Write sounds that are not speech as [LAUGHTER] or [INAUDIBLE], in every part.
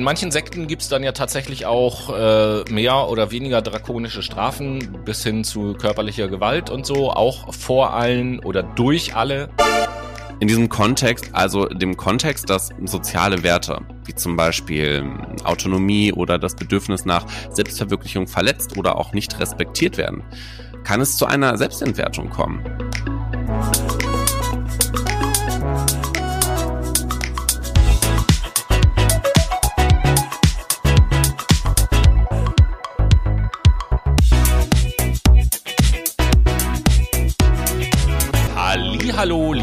In manchen Sekten gibt es dann ja tatsächlich auch äh, mehr oder weniger drakonische Strafen bis hin zu körperlicher Gewalt und so, auch vor allen oder durch alle. In diesem Kontext, also dem Kontext, dass soziale Werte, wie zum Beispiel Autonomie oder das Bedürfnis nach Selbstverwirklichung verletzt oder auch nicht respektiert werden, kann es zu einer Selbstentwertung kommen.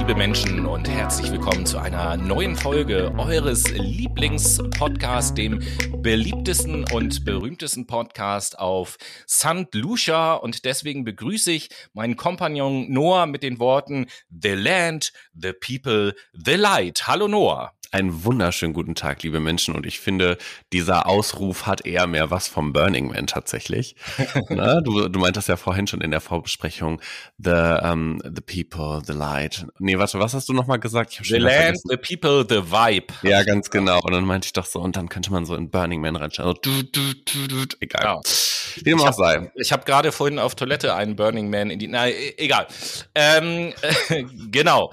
Liebe Menschen und herzlich willkommen zu einer neuen Folge eures Lieblingspodcasts, dem beliebtesten und berühmtesten Podcast auf St. Lucia und deswegen begrüße ich meinen Kompagnon Noah mit den Worten The Land, The People, The Light. Hallo Noah. Einen wunderschönen guten Tag, liebe Menschen. Und ich finde, dieser Ausruf hat eher mehr was vom Burning Man tatsächlich. [LAUGHS] Na, du, du meintest ja vorhin schon in der Vorbesprechung, the, um, the people, the light. Nee, warte, was hast du nochmal gesagt? the land, the people, the vibe. Ja, ganz genau. Und dann meinte ich doch so, und dann könnte man so in Burning Man reinschauen. So, du, du, du, du, egal. Ja. Wie dem auch sei. Ich habe gerade vorhin auf Toilette einen Burning Man in die, na, e, egal. Ähm, [LAUGHS] genau.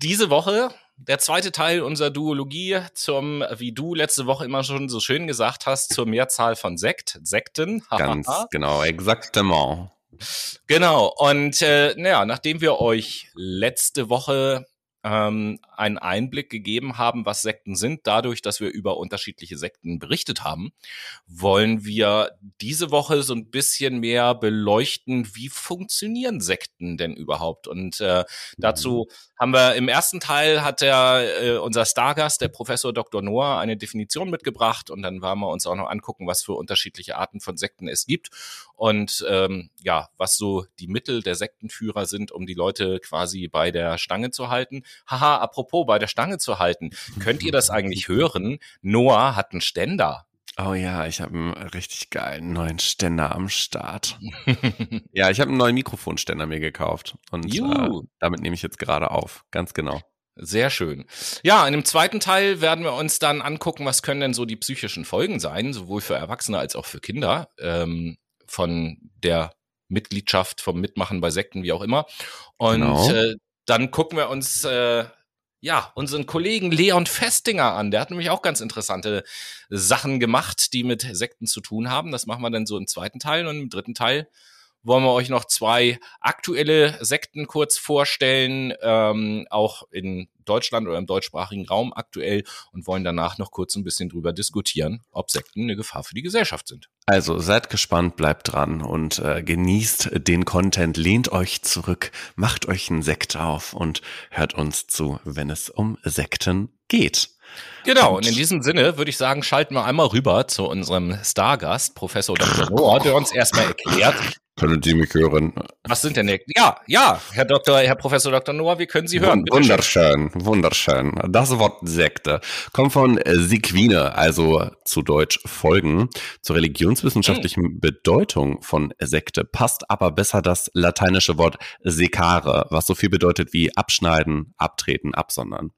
Diese Woche der zweite Teil unserer Duologie zum, wie du letzte Woche immer schon so schön gesagt hast, zur Mehrzahl von Sekt, Sekten. Ganz genau, exactement. Genau, und äh, naja, nachdem wir euch letzte Woche ähm, einen Einblick gegeben haben, was Sekten sind, dadurch, dass wir über unterschiedliche Sekten berichtet haben, wollen wir diese Woche so ein bisschen mehr beleuchten, wie funktionieren Sekten denn überhaupt. Und äh, dazu mhm. Haben wir im ersten Teil hat der äh, unser Stargast, der Professor Dr. Noah, eine Definition mitgebracht und dann werden wir uns auch noch angucken, was für unterschiedliche Arten von Sekten es gibt und ähm, ja, was so die Mittel der Sektenführer sind, um die Leute quasi bei der Stange zu halten. Haha, apropos bei der Stange zu halten, könnt ihr das eigentlich hören? Noah hat einen Ständer. Oh ja, ich habe einen richtig geilen neuen Ständer am Start. [LAUGHS] ja, ich habe einen neuen Mikrofonständer mir gekauft und äh, damit nehme ich jetzt gerade auf. Ganz genau. Sehr schön. Ja, in dem zweiten Teil werden wir uns dann angucken, was können denn so die psychischen Folgen sein, sowohl für Erwachsene als auch für Kinder. Ähm, von der Mitgliedschaft, vom Mitmachen bei Sekten, wie auch immer. Und genau. äh, dann gucken wir uns äh, ja unseren Kollegen Leon Festinger an. Der hat nämlich auch ganz interessante Sachen gemacht, die mit Sekten zu tun haben. Das machen wir dann so im zweiten Teil und im dritten Teil wollen wir euch noch zwei aktuelle Sekten kurz vorstellen, ähm, auch in Deutschland oder im deutschsprachigen Raum aktuell und wollen danach noch kurz ein bisschen drüber diskutieren, ob Sekten eine Gefahr für die Gesellschaft sind. Also seid gespannt, bleibt dran und äh, genießt den Content, lehnt euch zurück, macht euch einen Sekt auf und hört uns zu, wenn es um Sekten geht. Genau, und, und in diesem Sinne würde ich sagen, schalten wir einmal rüber zu unserem Stargast, Professor Dr. Noah, der uns erstmal erklärt, können Sie mich hören? Was sind denn? Ja, ja, Herr Dr., Herr Professor Dr. Noah, wir können Sie hören. Bitte wunderschön, schön. wunderschön. Das Wort Sekte kommt von Sequine, also zu Deutsch Folgen. Zur religionswissenschaftlichen hm. Bedeutung von Sekte passt aber besser das lateinische Wort secare, was so viel bedeutet wie abschneiden, abtreten, absondern.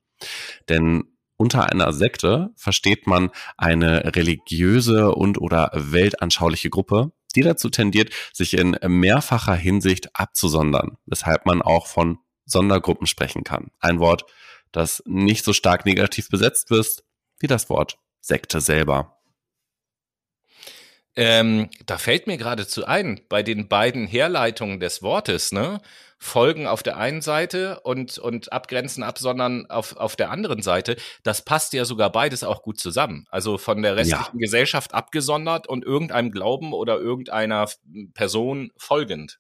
Denn unter einer Sekte versteht man eine religiöse und oder weltanschauliche Gruppe, die dazu tendiert, sich in mehrfacher Hinsicht abzusondern, weshalb man auch von Sondergruppen sprechen kann. Ein Wort, das nicht so stark negativ besetzt wird wie das Wort Sekte selber. Ähm, da fällt mir geradezu ein, bei den beiden Herleitungen des Wortes, ne? Folgen auf der einen Seite und, und abgrenzen, absondern auf, auf der anderen Seite, das passt ja sogar beides auch gut zusammen. Also von der restlichen ja. Gesellschaft abgesondert und irgendeinem Glauben oder irgendeiner Person folgend.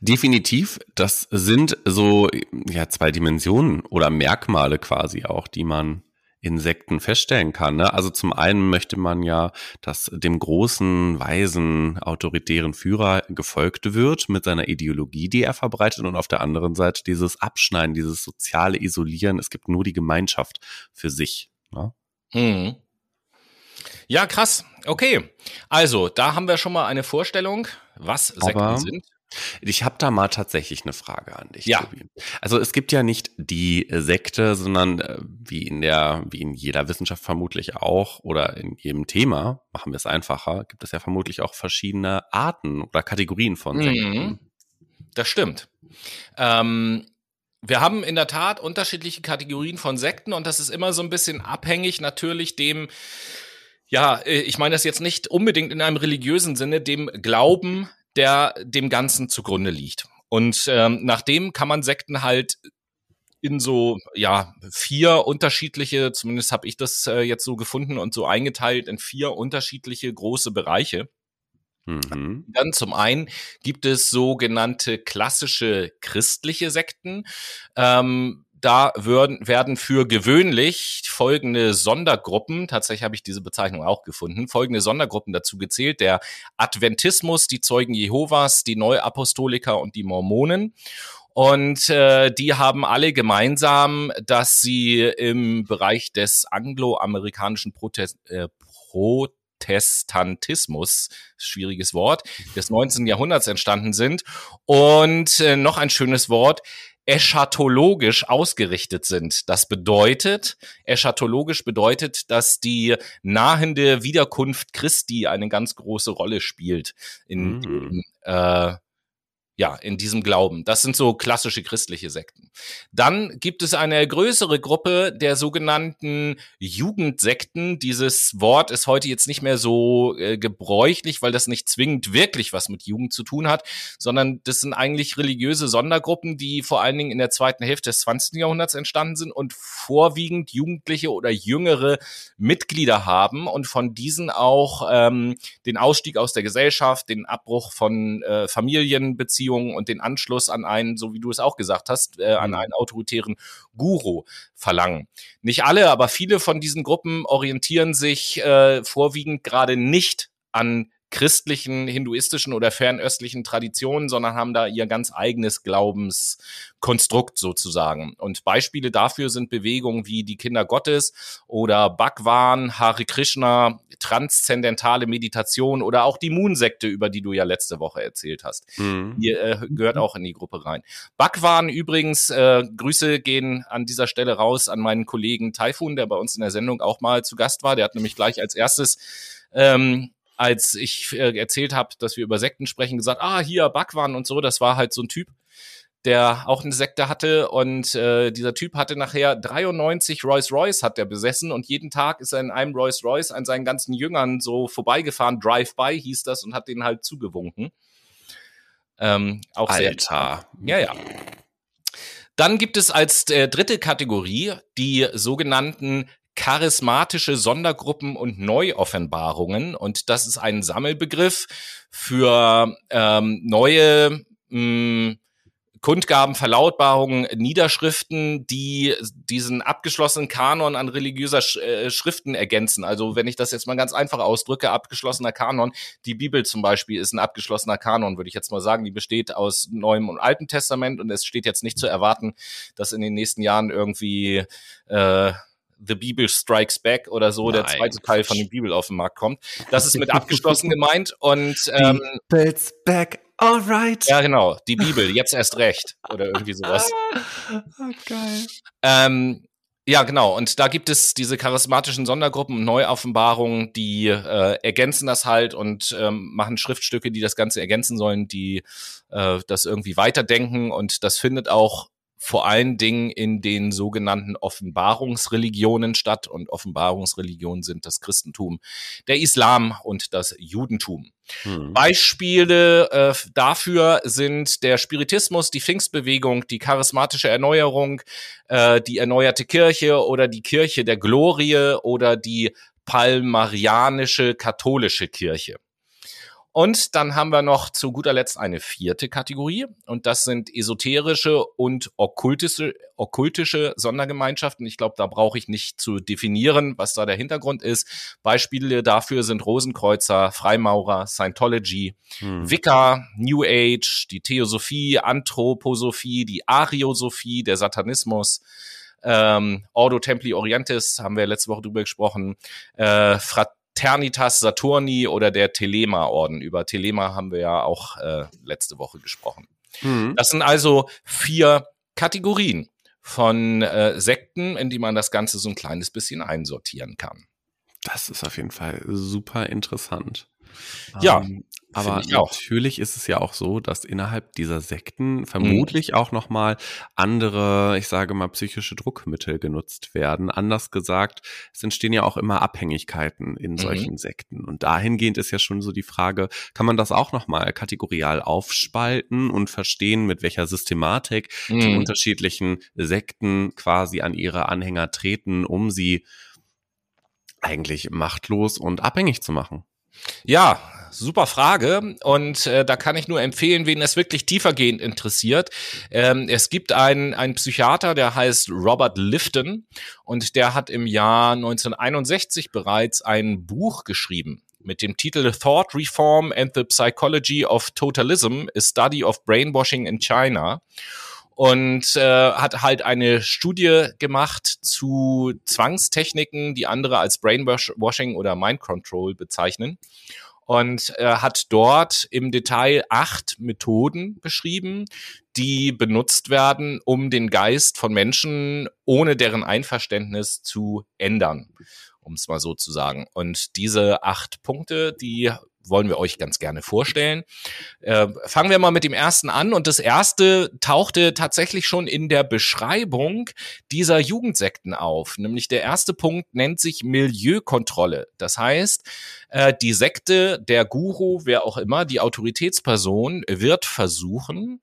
Definitiv, das sind so ja zwei Dimensionen oder Merkmale quasi auch, die man Insekten feststellen kann. Ne? Also zum einen möchte man ja, dass dem großen, weisen, autoritären Führer gefolgt wird mit seiner Ideologie, die er verbreitet und auf der anderen Seite dieses Abschneiden, dieses soziale Isolieren. Es gibt nur die Gemeinschaft für sich. Ne? Hm. Ja, krass. Okay. Also, da haben wir schon mal eine Vorstellung, was Sekten Aber sind. Ich habe da mal tatsächlich eine Frage an dich. Ja. Tobi. Also es gibt ja nicht die Sekte, sondern äh, wie in der, wie in jeder Wissenschaft vermutlich auch oder in jedem Thema, machen wir es einfacher, gibt es ja vermutlich auch verschiedene Arten oder Kategorien von Sekten. Mhm. Das stimmt. Ähm, wir haben in der Tat unterschiedliche Kategorien von Sekten und das ist immer so ein bisschen abhängig natürlich dem, ja, äh, ich meine das jetzt nicht unbedingt in einem religiösen Sinne, dem Glauben, der dem Ganzen zugrunde liegt. Und ähm, nach dem kann man Sekten halt in so ja vier unterschiedliche, zumindest habe ich das äh, jetzt so gefunden und so eingeteilt in vier unterschiedliche große Bereiche. Mhm. Dann zum einen gibt es sogenannte klassische christliche Sekten. Ähm, da würden, werden für gewöhnlich folgende Sondergruppen, tatsächlich habe ich diese Bezeichnung auch gefunden, folgende Sondergruppen dazu gezählt. Der Adventismus, die Zeugen Jehovas, die Neuapostoliker und die Mormonen. Und äh, die haben alle gemeinsam, dass sie im Bereich des angloamerikanischen Protest, äh, Protestantismus, schwieriges Wort, des 19. Jahrhunderts entstanden sind. Und äh, noch ein schönes Wort, eschatologisch ausgerichtet sind. Das bedeutet, eschatologisch bedeutet, dass die nahende Wiederkunft Christi eine ganz große Rolle spielt in, Mhm. dem, äh, ja, in diesem Glauben. Das sind so klassische christliche Sekten. Dann gibt es eine größere Gruppe der sogenannten Jugendsekten. Dieses Wort ist heute jetzt nicht mehr so äh, gebräuchlich, weil das nicht zwingend wirklich was mit Jugend zu tun hat, sondern das sind eigentlich religiöse Sondergruppen, die vor allen Dingen in der zweiten Hälfte des 20. Jahrhunderts entstanden sind und vorwiegend Jugendliche oder jüngere Mitglieder haben und von diesen auch ähm, den Ausstieg aus der Gesellschaft, den Abbruch von äh, Familienbeziehungen und den Anschluss an einen, so wie du es auch gesagt hast, äh, an Mhm. einen autoritären Guru verlangen. Nicht alle, aber viele von diesen Gruppen orientieren sich äh, vorwiegend gerade nicht an christlichen, hinduistischen oder fernöstlichen Traditionen, sondern haben da ihr ganz eigenes Glaubenskonstrukt sozusagen. Und Beispiele dafür sind Bewegungen wie die Kinder Gottes oder Bhagwan, Hare Krishna, transzendentale Meditation oder auch die Moon-Sekte, über die du ja letzte Woche erzählt hast. Mhm. Die äh, gehört auch in die Gruppe rein. Bhagwan übrigens, äh, Grüße gehen an dieser Stelle raus an meinen Kollegen Taifun, der bei uns in der Sendung auch mal zu Gast war. Der hat nämlich gleich als erstes ähm, als ich äh, erzählt habe, dass wir über Sekten sprechen, gesagt, ah, hier Bhagwan und so, das war halt so ein Typ, der auch eine Sekte hatte und äh, dieser Typ hatte nachher 93 Rolls Royce hat er besessen und jeden Tag ist er in einem Rolls Royce an seinen ganzen Jüngern so vorbeigefahren, Drive-by hieß das und hat denen halt zugewunken. Ähm, auch sehr Alter. ja, ja. Dann gibt es als äh, dritte Kategorie die sogenannten charismatische Sondergruppen und Neuoffenbarungen. Und das ist ein Sammelbegriff für ähm, neue mh, Kundgaben, Verlautbarungen, Niederschriften, die diesen abgeschlossenen Kanon an religiöser äh, Schriften ergänzen. Also wenn ich das jetzt mal ganz einfach ausdrücke, abgeschlossener Kanon, die Bibel zum Beispiel ist ein abgeschlossener Kanon, würde ich jetzt mal sagen. Die besteht aus Neuem und Altem Testament und es steht jetzt nicht zu erwarten, dass in den nächsten Jahren irgendwie äh, The Bible Strikes Back oder so der Nein, zweite Teil von der Bibel auf den Markt kommt. Das ist mit abgeschlossen [LAUGHS] gemeint und ähm, Bill's back, alright. ja genau, die Bibel, jetzt erst recht oder irgendwie sowas. Oh, [LAUGHS] geil. Ähm, ja, genau. Und da gibt es diese charismatischen Sondergruppen und Neuoffenbarungen, die äh, ergänzen das halt und ähm, machen Schriftstücke, die das Ganze ergänzen sollen, die äh, das irgendwie weiterdenken. Und das findet auch vor allen Dingen in den sogenannten Offenbarungsreligionen statt. Und Offenbarungsreligionen sind das Christentum, der Islam und das Judentum. Hm. Beispiele äh, dafür sind der Spiritismus, die Pfingstbewegung, die charismatische Erneuerung, äh, die erneuerte Kirche oder die Kirche der Glorie oder die palmarianische katholische Kirche. Und dann haben wir noch zu guter Letzt eine vierte Kategorie und das sind esoterische und okkultische, okkultische Sondergemeinschaften. Ich glaube, da brauche ich nicht zu definieren, was da der Hintergrund ist. Beispiele dafür sind Rosenkreuzer, Freimaurer, Scientology, Hm. Wicca, New Age, die Theosophie, Anthroposophie, die Ariosophie, der Satanismus, ähm, Ordo Templi Orientis, haben wir letzte Woche drüber gesprochen, äh, Frat Ternitas Saturni oder der Telema-Orden. Über Telema haben wir ja auch äh, letzte Woche gesprochen. Mhm. Das sind also vier Kategorien von äh, Sekten, in die man das Ganze so ein kleines bisschen einsortieren kann. Das ist auf jeden Fall super interessant. Ja, ähm, aber natürlich ist es ja auch so, dass innerhalb dieser Sekten mhm. vermutlich mhm. auch nochmal andere, ich sage mal, psychische Druckmittel genutzt werden. Anders gesagt, es entstehen ja auch immer Abhängigkeiten in mhm. solchen mhm. Sekten. Und dahingehend ist ja schon so die Frage, kann man das auch nochmal kategorial aufspalten und verstehen, mit welcher Systematik mhm. die unterschiedlichen Sekten quasi an ihre Anhänger treten, um sie eigentlich machtlos und abhängig zu machen? Ja, super Frage. Und äh, da kann ich nur empfehlen, wen es wirklich tiefergehend interessiert. Ähm, es gibt einen, einen Psychiater, der heißt Robert Lifton und der hat im Jahr 1961 bereits ein Buch geschrieben mit dem Titel Thought Reform and the Psychology of Totalism, a Study of Brainwashing in China und äh, hat halt eine Studie gemacht zu Zwangstechniken, die andere als Brainwashing oder Mind Control bezeichnen und äh, hat dort im Detail acht Methoden beschrieben, die benutzt werden, um den Geist von Menschen ohne deren Einverständnis zu ändern um es mal so zu sagen. Und diese acht Punkte, die wollen wir euch ganz gerne vorstellen. Äh, fangen wir mal mit dem ersten an. Und das erste tauchte tatsächlich schon in der Beschreibung dieser Jugendsekten auf. Nämlich der erste Punkt nennt sich Milieukontrolle. Das heißt, äh, die Sekte, der Guru, wer auch immer, die Autoritätsperson wird versuchen,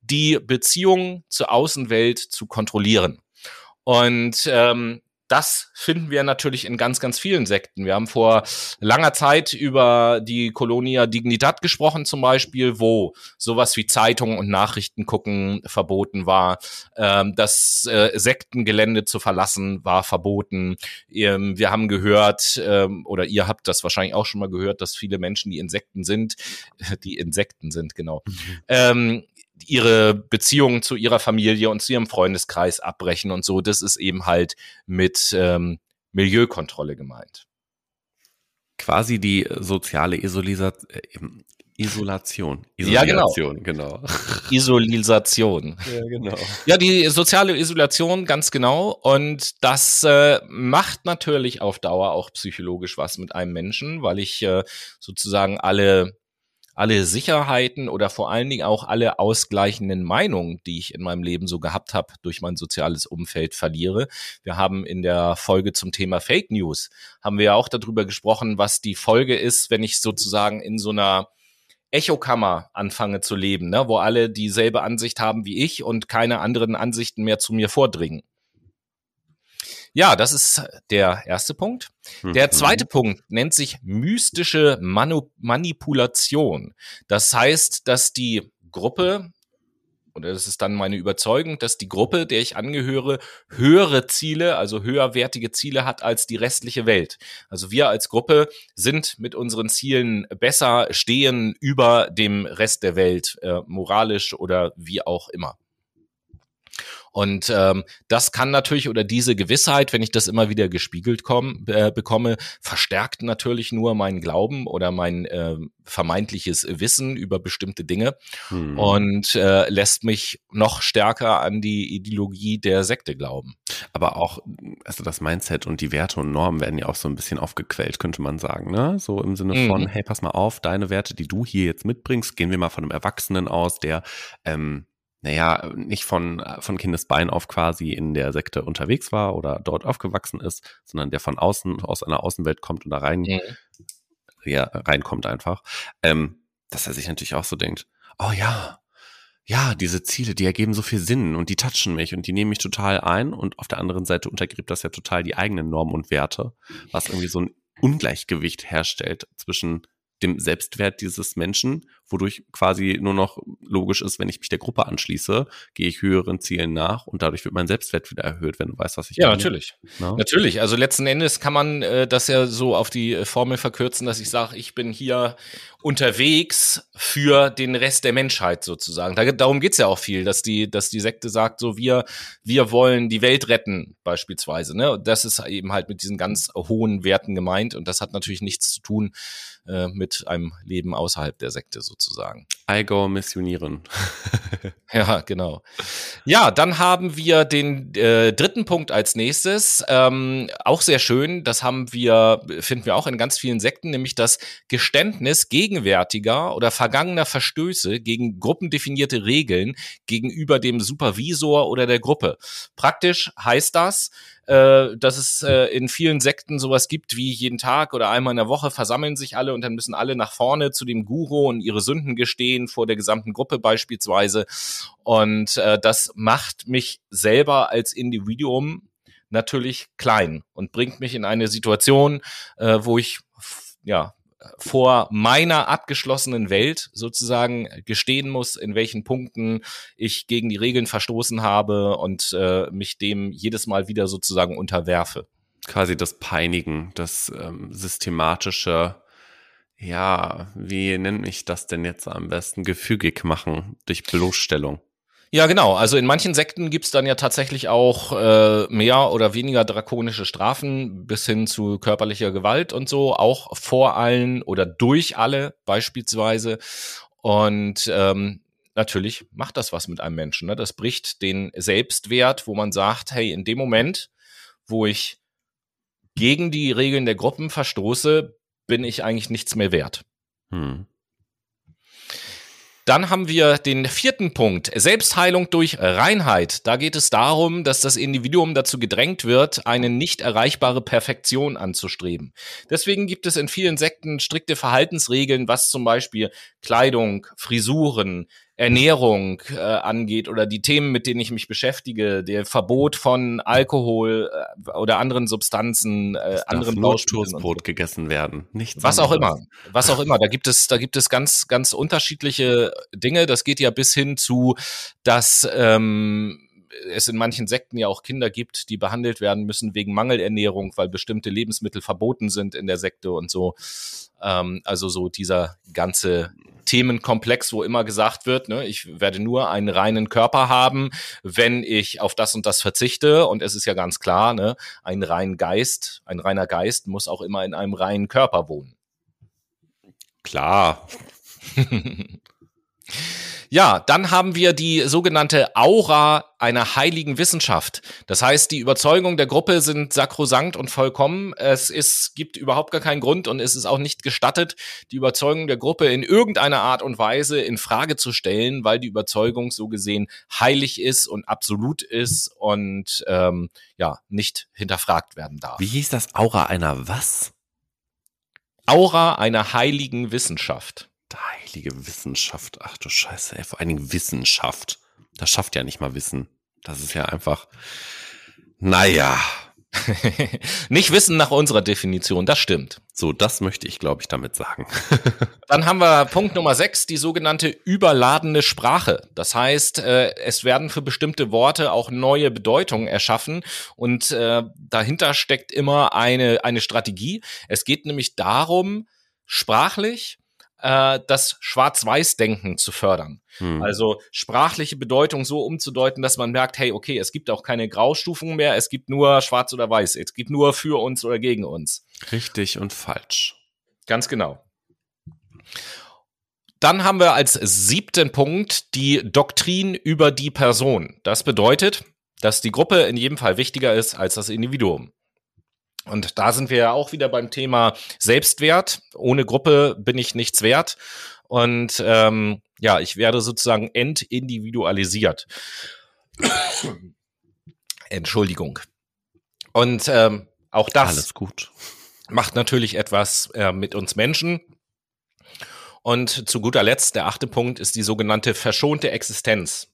die Beziehung zur Außenwelt zu kontrollieren. Und ähm, das finden wir natürlich in ganz, ganz vielen Sekten. Wir haben vor langer Zeit über die Colonia Dignidad gesprochen, zum Beispiel, wo sowas wie Zeitungen und Nachrichten gucken verboten war. Ähm, das äh, Sektengelände zu verlassen war verboten. Ähm, wir haben gehört, ähm, oder ihr habt das wahrscheinlich auch schon mal gehört, dass viele Menschen, die Insekten sind, [LAUGHS] die Insekten sind, genau, mhm. Ihre Beziehungen zu ihrer Familie und zu ihrem Freundeskreis abbrechen und so. Das ist eben halt mit ähm, Milieukontrolle gemeint. Quasi die soziale Isolisa äh, Isolation. Isolation, [LAUGHS] ja, genau. genau. [LAUGHS] Isolisation. Ja, genau. Ja, die soziale Isolation, ganz genau. Und das äh, macht natürlich auf Dauer auch psychologisch was mit einem Menschen, weil ich äh, sozusagen alle alle Sicherheiten oder vor allen Dingen auch alle ausgleichenden Meinungen, die ich in meinem Leben so gehabt habe, durch mein soziales Umfeld verliere. Wir haben in der Folge zum Thema Fake News, haben wir ja auch darüber gesprochen, was die Folge ist, wenn ich sozusagen in so einer Echokammer anfange zu leben, ne, wo alle dieselbe Ansicht haben wie ich und keine anderen Ansichten mehr zu mir vordringen. Ja, das ist der erste Punkt. Der mhm. zweite mhm. Punkt nennt sich mystische Manu Manipulation. Das heißt, dass die Gruppe, oder das ist dann meine Überzeugung, dass die Gruppe, der ich angehöre, höhere Ziele, also höherwertige Ziele hat als die restliche Welt. Also wir als Gruppe sind mit unseren Zielen besser, stehen über dem Rest der Welt, äh, moralisch oder wie auch immer. Und ähm, das kann natürlich oder diese Gewissheit, wenn ich das immer wieder gespiegelt komm, äh, bekomme, verstärkt natürlich nur meinen Glauben oder mein äh, vermeintliches Wissen über bestimmte Dinge hm. und äh, lässt mich noch stärker an die Ideologie der Sekte glauben. Aber auch, also das Mindset und die Werte und Normen werden ja auch so ein bisschen aufgequält, könnte man sagen, ne? So im Sinne von, mhm. hey, pass mal auf, deine Werte, die du hier jetzt mitbringst, gehen wir mal von einem Erwachsenen aus, der ähm, naja, nicht von, von Kindesbein auf quasi in der Sekte unterwegs war oder dort aufgewachsen ist, sondern der von außen, aus einer Außenwelt kommt und da rein, mhm. ja, reinkommt einfach, ähm, dass er sich natürlich auch so denkt, oh ja, ja, diese Ziele, die ergeben so viel Sinn und die touchen mich und die nehmen mich total ein und auf der anderen Seite untergräbt das ja total die eigenen Normen und Werte, was irgendwie so ein Ungleichgewicht herstellt zwischen dem Selbstwert dieses Menschen wodurch quasi nur noch logisch ist, wenn ich mich der Gruppe anschließe, gehe ich höheren Zielen nach und dadurch wird mein Selbstwert wieder erhöht, wenn du weißt, was ich Ja, meine. natürlich. Na? Natürlich. Also letzten Endes kann man äh, das ja so auf die Formel verkürzen, dass ich sage, ich bin hier unterwegs für den Rest der Menschheit sozusagen. Da, darum geht's ja auch viel, dass die, dass die Sekte sagt, so wir, wir wollen die Welt retten, beispielsweise. Ne? Das ist eben halt mit diesen ganz hohen Werten gemeint und das hat natürlich nichts zu tun äh, mit einem Leben außerhalb der Sekte sozusagen. I go missionieren. [LAUGHS] ja, genau. Ja, dann haben wir den äh, dritten Punkt als nächstes. Ähm, auch sehr schön. Das haben wir, finden wir auch in ganz vielen Sekten, nämlich das Geständnis gegenwärtiger oder vergangener Verstöße gegen gruppendefinierte Regeln gegenüber dem Supervisor oder der Gruppe. Praktisch heißt das, äh, dass es äh, in vielen Sekten sowas gibt wie jeden Tag oder einmal in der Woche versammeln sich alle und dann müssen alle nach vorne zu dem Guru und ihre Sünden gestehen vor der gesamten Gruppe beispielsweise. Und äh, das macht mich selber als Individuum natürlich klein und bringt mich in eine Situation, äh, wo ich ja vor meiner abgeschlossenen Welt sozusagen gestehen muss, in welchen Punkten ich gegen die Regeln verstoßen habe und äh, mich dem jedes Mal wieder sozusagen unterwerfe. Quasi das Peinigen, das ähm, systematische, ja, wie nenne ich das denn jetzt am besten, gefügig machen durch Bloßstellung. Ja, genau. Also in manchen Sekten gibt's dann ja tatsächlich auch äh, mehr oder weniger drakonische Strafen bis hin zu körperlicher Gewalt und so, auch vor allen oder durch alle beispielsweise. Und ähm, natürlich macht das was mit einem Menschen. Ne? Das bricht den Selbstwert, wo man sagt, hey, in dem Moment, wo ich gegen die Regeln der Gruppen verstoße, bin ich eigentlich nichts mehr wert. Hm. Dann haben wir den vierten Punkt, Selbstheilung durch Reinheit. Da geht es darum, dass das Individuum dazu gedrängt wird, eine nicht erreichbare Perfektion anzustreben. Deswegen gibt es in vielen Sekten strikte Verhaltensregeln, was zum Beispiel Kleidung, Frisuren, Ernährung äh, angeht oder die Themen, mit denen ich mich beschäftige, der Verbot von Alkohol äh, oder anderen Substanzen, äh, anderen Baustoffen. Toastbrot so. gegessen werden, nichts Was anderes. auch immer, was auch immer. Da gibt es, da gibt es ganz, ganz unterschiedliche Dinge. Das geht ja bis hin zu, dass ähm, es in manchen Sekten ja auch Kinder gibt, die behandelt werden müssen wegen Mangelernährung, weil bestimmte Lebensmittel verboten sind in der Sekte und so. Ähm, also so dieser ganze Themenkomplex, wo immer gesagt wird, ne, ich werde nur einen reinen Körper haben, wenn ich auf das und das verzichte. Und es ist ja ganz klar, ne, ein rein Geist, ein reiner Geist muss auch immer in einem reinen Körper wohnen. Klar. [LAUGHS] Ja, dann haben wir die sogenannte Aura einer heiligen Wissenschaft. Das heißt, die Überzeugung der Gruppe sind sakrosankt und vollkommen. Es ist, gibt überhaupt gar keinen Grund und es ist auch nicht gestattet, die Überzeugung der Gruppe in irgendeiner Art und Weise in Frage zu stellen, weil die Überzeugung so gesehen heilig ist und absolut ist und ähm, ja nicht hinterfragt werden darf. Wie hieß das Aura einer was? Aura einer heiligen Wissenschaft heilige Wissenschaft. Ach du Scheiße, ey, vor allen Dingen Wissenschaft. Das schafft ja nicht mal Wissen. Das ist ja einfach, naja. [LAUGHS] nicht Wissen nach unserer Definition, das stimmt. So, das möchte ich, glaube ich, damit sagen. [LAUGHS] Dann haben wir Punkt Nummer sechs, die sogenannte überladene Sprache. Das heißt, äh, es werden für bestimmte Worte auch neue Bedeutungen erschaffen und äh, dahinter steckt immer eine, eine Strategie. Es geht nämlich darum, sprachlich äh, das Schwarz-Weiß-Denken zu fördern. Hm. Also sprachliche Bedeutung so umzudeuten, dass man merkt, hey, okay, es gibt auch keine Graustufen mehr, es gibt nur Schwarz oder Weiß, es gibt nur für uns oder gegen uns. Richtig und falsch. Ganz genau. Dann haben wir als siebten Punkt die Doktrin über die Person. Das bedeutet, dass die Gruppe in jedem Fall wichtiger ist als das Individuum. Und da sind wir ja auch wieder beim Thema Selbstwert. Ohne Gruppe bin ich nichts wert. Und ähm, ja, ich werde sozusagen entindividualisiert. [COUGHS] Entschuldigung. Und ähm, auch das macht natürlich etwas äh, mit uns Menschen. Und zu guter Letzt, der achte Punkt, ist die sogenannte verschonte Existenz.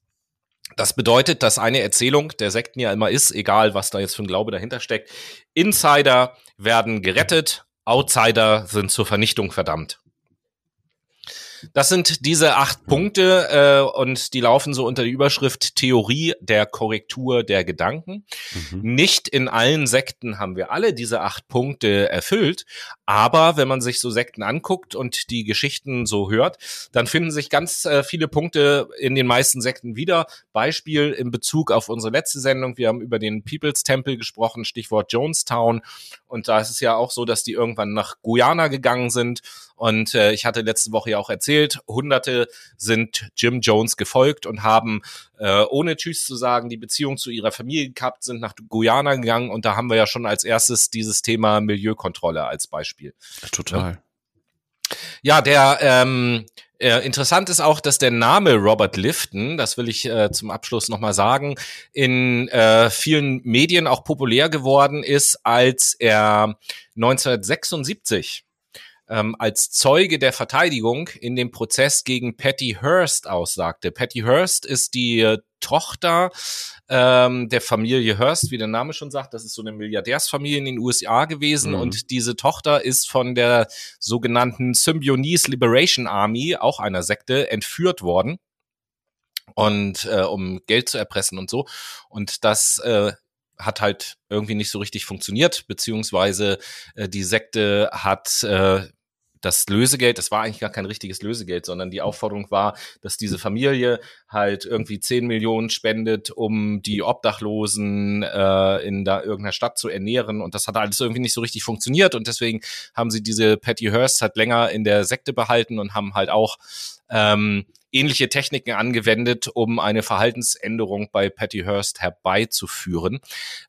Das bedeutet, dass eine Erzählung der Sekten ja immer ist, egal was da jetzt für ein Glaube dahinter steckt, Insider werden gerettet, Outsider sind zur Vernichtung verdammt. Das sind diese acht Punkte äh, und die laufen so unter die Überschrift Theorie der Korrektur der Gedanken. Mhm. Nicht in allen Sekten haben wir alle diese acht Punkte erfüllt, aber wenn man sich so Sekten anguckt und die Geschichten so hört, dann finden sich ganz äh, viele Punkte in den meisten Sekten wieder. Beispiel in Bezug auf unsere letzte Sendung. Wir haben über den People's Temple gesprochen, Stichwort Jonestown. Und da ist es ja auch so, dass die irgendwann nach Guyana gegangen sind. Und äh, ich hatte letzte Woche ja auch erzählt, Hunderte sind Jim Jones gefolgt und haben, äh, ohne Tschüss zu sagen, die Beziehung zu ihrer Familie gehabt, sind nach Guyana gegangen. Und da haben wir ja schon als erstes dieses Thema Milieukontrolle als Beispiel. Total. Ja, der ähm, äh, interessant ist auch, dass der Name Robert Lifton, das will ich äh, zum Abschluss nochmal sagen, in äh, vielen Medien auch populär geworden ist, als er 1976 ähm, als Zeuge der Verteidigung in dem Prozess gegen Patty Hearst aussagte. Patty Hearst ist die äh, Tochter ähm, der Familie Hearst, wie der Name schon sagt. Das ist so eine Milliardärsfamilie in den USA gewesen. Mhm. Und diese Tochter ist von der sogenannten Symbionese Liberation Army, auch einer Sekte, entführt worden. Und äh, um Geld zu erpressen und so. Und das äh, hat halt irgendwie nicht so richtig funktioniert, beziehungsweise äh, die Sekte hat äh, das Lösegeld, das war eigentlich gar kein richtiges Lösegeld, sondern die Aufforderung war, dass diese Familie halt irgendwie 10 Millionen spendet, um die Obdachlosen äh, in da irgendeiner Stadt zu ernähren. Und das hat alles irgendwie nicht so richtig funktioniert. Und deswegen haben sie diese Patty Hearst halt länger in der Sekte behalten und haben halt auch ähm, ähnliche Techniken angewendet, um eine Verhaltensänderung bei Patty Hearst herbeizuführen.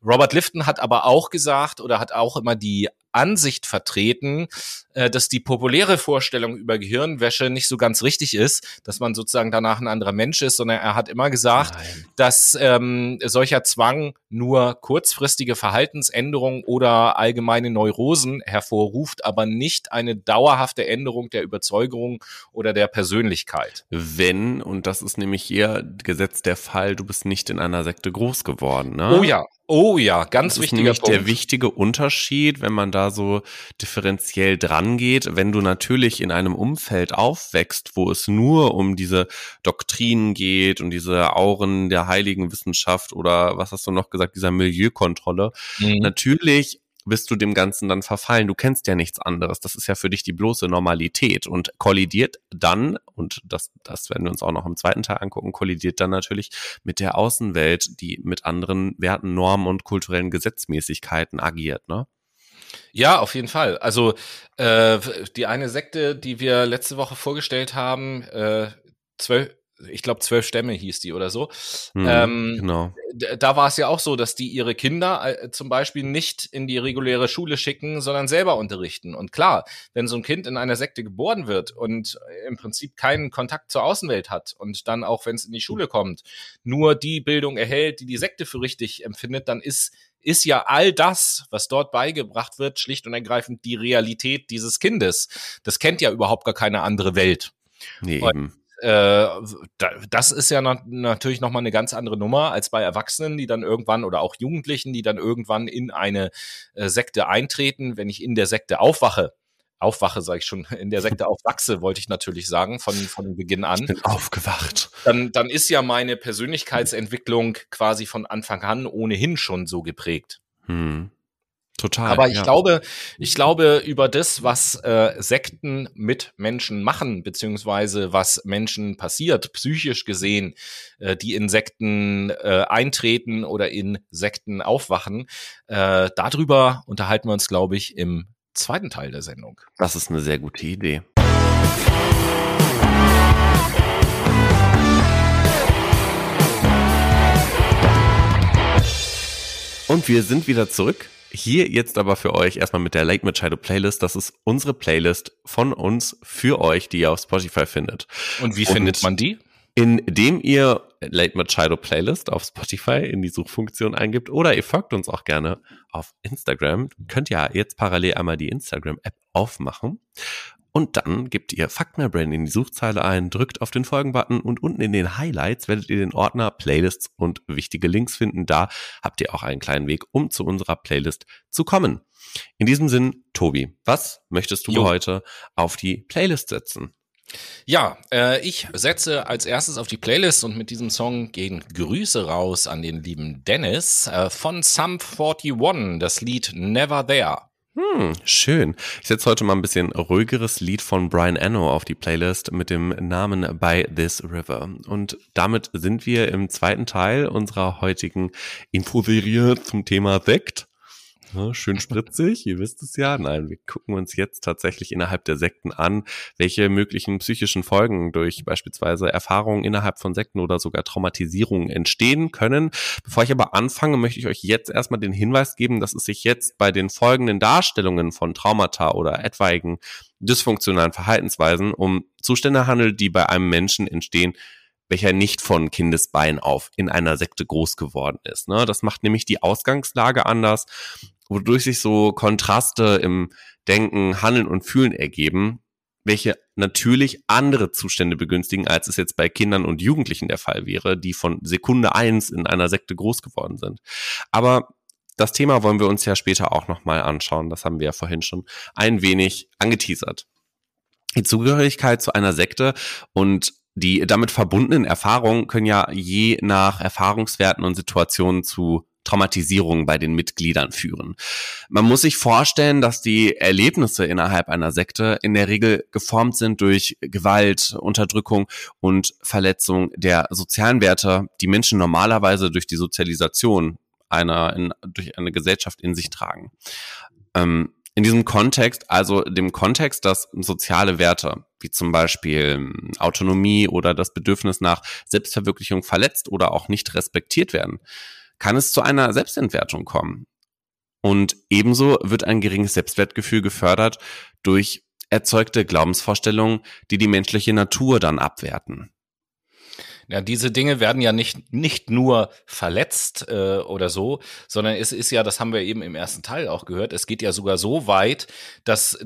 Robert Lifton hat aber auch gesagt oder hat auch immer die Ansicht vertreten, äh, dass die populäre Vorstellung über Gehirnwäsche nicht so ganz richtig ist, dass man sozusagen danach ein anderer Mensch ist, sondern er hat immer gesagt, Nein. dass ähm, solcher Zwang nur kurzfristige Verhaltensänderungen oder allgemeine Neurosen hervorruft, aber nicht eine dauerhafte Änderung der Überzeugung oder der Persönlichkeit. Wenn, und das ist nämlich hier Gesetz der Fall, du bist nicht in einer Sekte groß geworden. Ne? Oh ja, Oh ja, ganz das wichtiger ist Punkt. Der wichtige Unterschied, wenn man da so differenziell dran geht, wenn du natürlich in einem Umfeld aufwächst, wo es nur um diese Doktrinen geht und diese Auren der heiligen Wissenschaft oder was hast du noch gesagt, dieser Milieukontrolle. Mhm. Natürlich bist du dem Ganzen dann verfallen. Du kennst ja nichts anderes. Das ist ja für dich die bloße Normalität und kollidiert dann, und das, das werden wir uns auch noch im zweiten Teil angucken, kollidiert dann natürlich mit der Außenwelt, die mit anderen Werten, Normen und kulturellen Gesetzmäßigkeiten agiert, ne? Ja, auf jeden Fall. Also äh, die eine Sekte, die wir letzte Woche vorgestellt haben, äh, zwölf, ich glaube, zwölf Stämme hieß die oder so. Mhm, ähm, genau. Da war es ja auch so, dass die ihre Kinder äh, zum Beispiel nicht in die reguläre Schule schicken, sondern selber unterrichten. Und klar, wenn so ein Kind in einer Sekte geboren wird und im Prinzip keinen Kontakt zur Außenwelt hat und dann auch, wenn es in die Schule kommt, nur die Bildung erhält, die die Sekte für richtig empfindet, dann ist ist ja all das, was dort beigebracht wird, schlicht und ergreifend die Realität dieses Kindes. Das kennt ja überhaupt gar keine andere Welt. Nee, eben äh, das ist ja natürlich nochmal eine ganz andere Nummer als bei Erwachsenen, die dann irgendwann oder auch Jugendlichen, die dann irgendwann in eine äh, Sekte eintreten. Wenn ich in der Sekte aufwache, aufwache, sage ich schon, [LAUGHS] in der Sekte aufwachse, wollte ich natürlich sagen, von, von Beginn an. Ich bin aufgewacht. Dann, dann ist ja meine Persönlichkeitsentwicklung quasi von Anfang an ohnehin schon so geprägt. Hm. Total. Aber ich ja. glaube, ich glaube über das, was äh, Sekten mit Menschen machen, beziehungsweise was Menschen passiert, psychisch gesehen, äh, die in Sekten äh, eintreten oder in Sekten aufwachen, äh, darüber unterhalten wir uns, glaube ich, im zweiten Teil der Sendung. Das ist eine sehr gute Idee. Und wir sind wieder zurück hier jetzt aber für euch erstmal mit der Late Machado Playlist. Das ist unsere Playlist von uns für euch, die ihr auf Spotify findet. Und wie Und findet man die? Indem ihr Late Machado Playlist auf Spotify in die Suchfunktion eingibt oder ihr folgt uns auch gerne auf Instagram. Könnt ja jetzt parallel einmal die Instagram-App aufmachen und dann gebt ihr Fuck My Brain in die Suchzeile ein, drückt auf den Folgen-Button und unten in den Highlights werdet ihr den Ordner Playlists und wichtige Links finden. Da habt ihr auch einen kleinen Weg, um zu unserer Playlist zu kommen. In diesem Sinn, Tobi, was möchtest du jo. heute auf die Playlist setzen? Ja, äh, ich setze als erstes auf die Playlist und mit diesem Song gehen Grüße raus an den lieben Dennis äh, von Sum 41, das Lied Never There. Hm, schön. Ich setze heute mal ein bisschen ruhigeres Lied von Brian Eno auf die Playlist mit dem Namen By This River. Und damit sind wir im zweiten Teil unserer heutigen Infoserie zum Thema Sekt. Ne, schön spritzig, ihr wisst es ja. Nein, wir gucken uns jetzt tatsächlich innerhalb der Sekten an, welche möglichen psychischen Folgen durch beispielsweise Erfahrungen innerhalb von Sekten oder sogar Traumatisierungen entstehen können. Bevor ich aber anfange, möchte ich euch jetzt erstmal den Hinweis geben, dass es sich jetzt bei den folgenden Darstellungen von Traumata oder etwaigen dysfunktionalen Verhaltensweisen um Zustände handelt, die bei einem Menschen entstehen, welcher nicht von Kindesbein auf in einer Sekte groß geworden ist. Ne? Das macht nämlich die Ausgangslage anders wodurch sich so Kontraste im Denken, Handeln und Fühlen ergeben, welche natürlich andere Zustände begünstigen, als es jetzt bei Kindern und Jugendlichen der Fall wäre, die von Sekunde eins in einer Sekte groß geworden sind. Aber das Thema wollen wir uns ja später auch nochmal anschauen. Das haben wir ja vorhin schon ein wenig angeteasert. Die Zugehörigkeit zu einer Sekte und die damit verbundenen Erfahrungen können ja je nach Erfahrungswerten und Situationen zu Traumatisierungen bei den Mitgliedern führen. Man muss sich vorstellen, dass die Erlebnisse innerhalb einer Sekte in der Regel geformt sind durch Gewalt, Unterdrückung und Verletzung der sozialen Werte, die Menschen normalerweise durch die Sozialisation einer in, durch eine Gesellschaft in sich tragen. Ähm, in diesem Kontext, also dem Kontext, dass soziale Werte, wie zum Beispiel Autonomie oder das Bedürfnis nach Selbstverwirklichung verletzt oder auch nicht respektiert werden, kann es zu einer Selbstentwertung kommen. Und ebenso wird ein geringes Selbstwertgefühl gefördert durch erzeugte Glaubensvorstellungen, die die menschliche Natur dann abwerten. Ja, diese Dinge werden ja nicht, nicht nur verletzt äh, oder so, sondern es ist ja, das haben wir eben im ersten Teil auch gehört, es geht ja sogar so weit, dass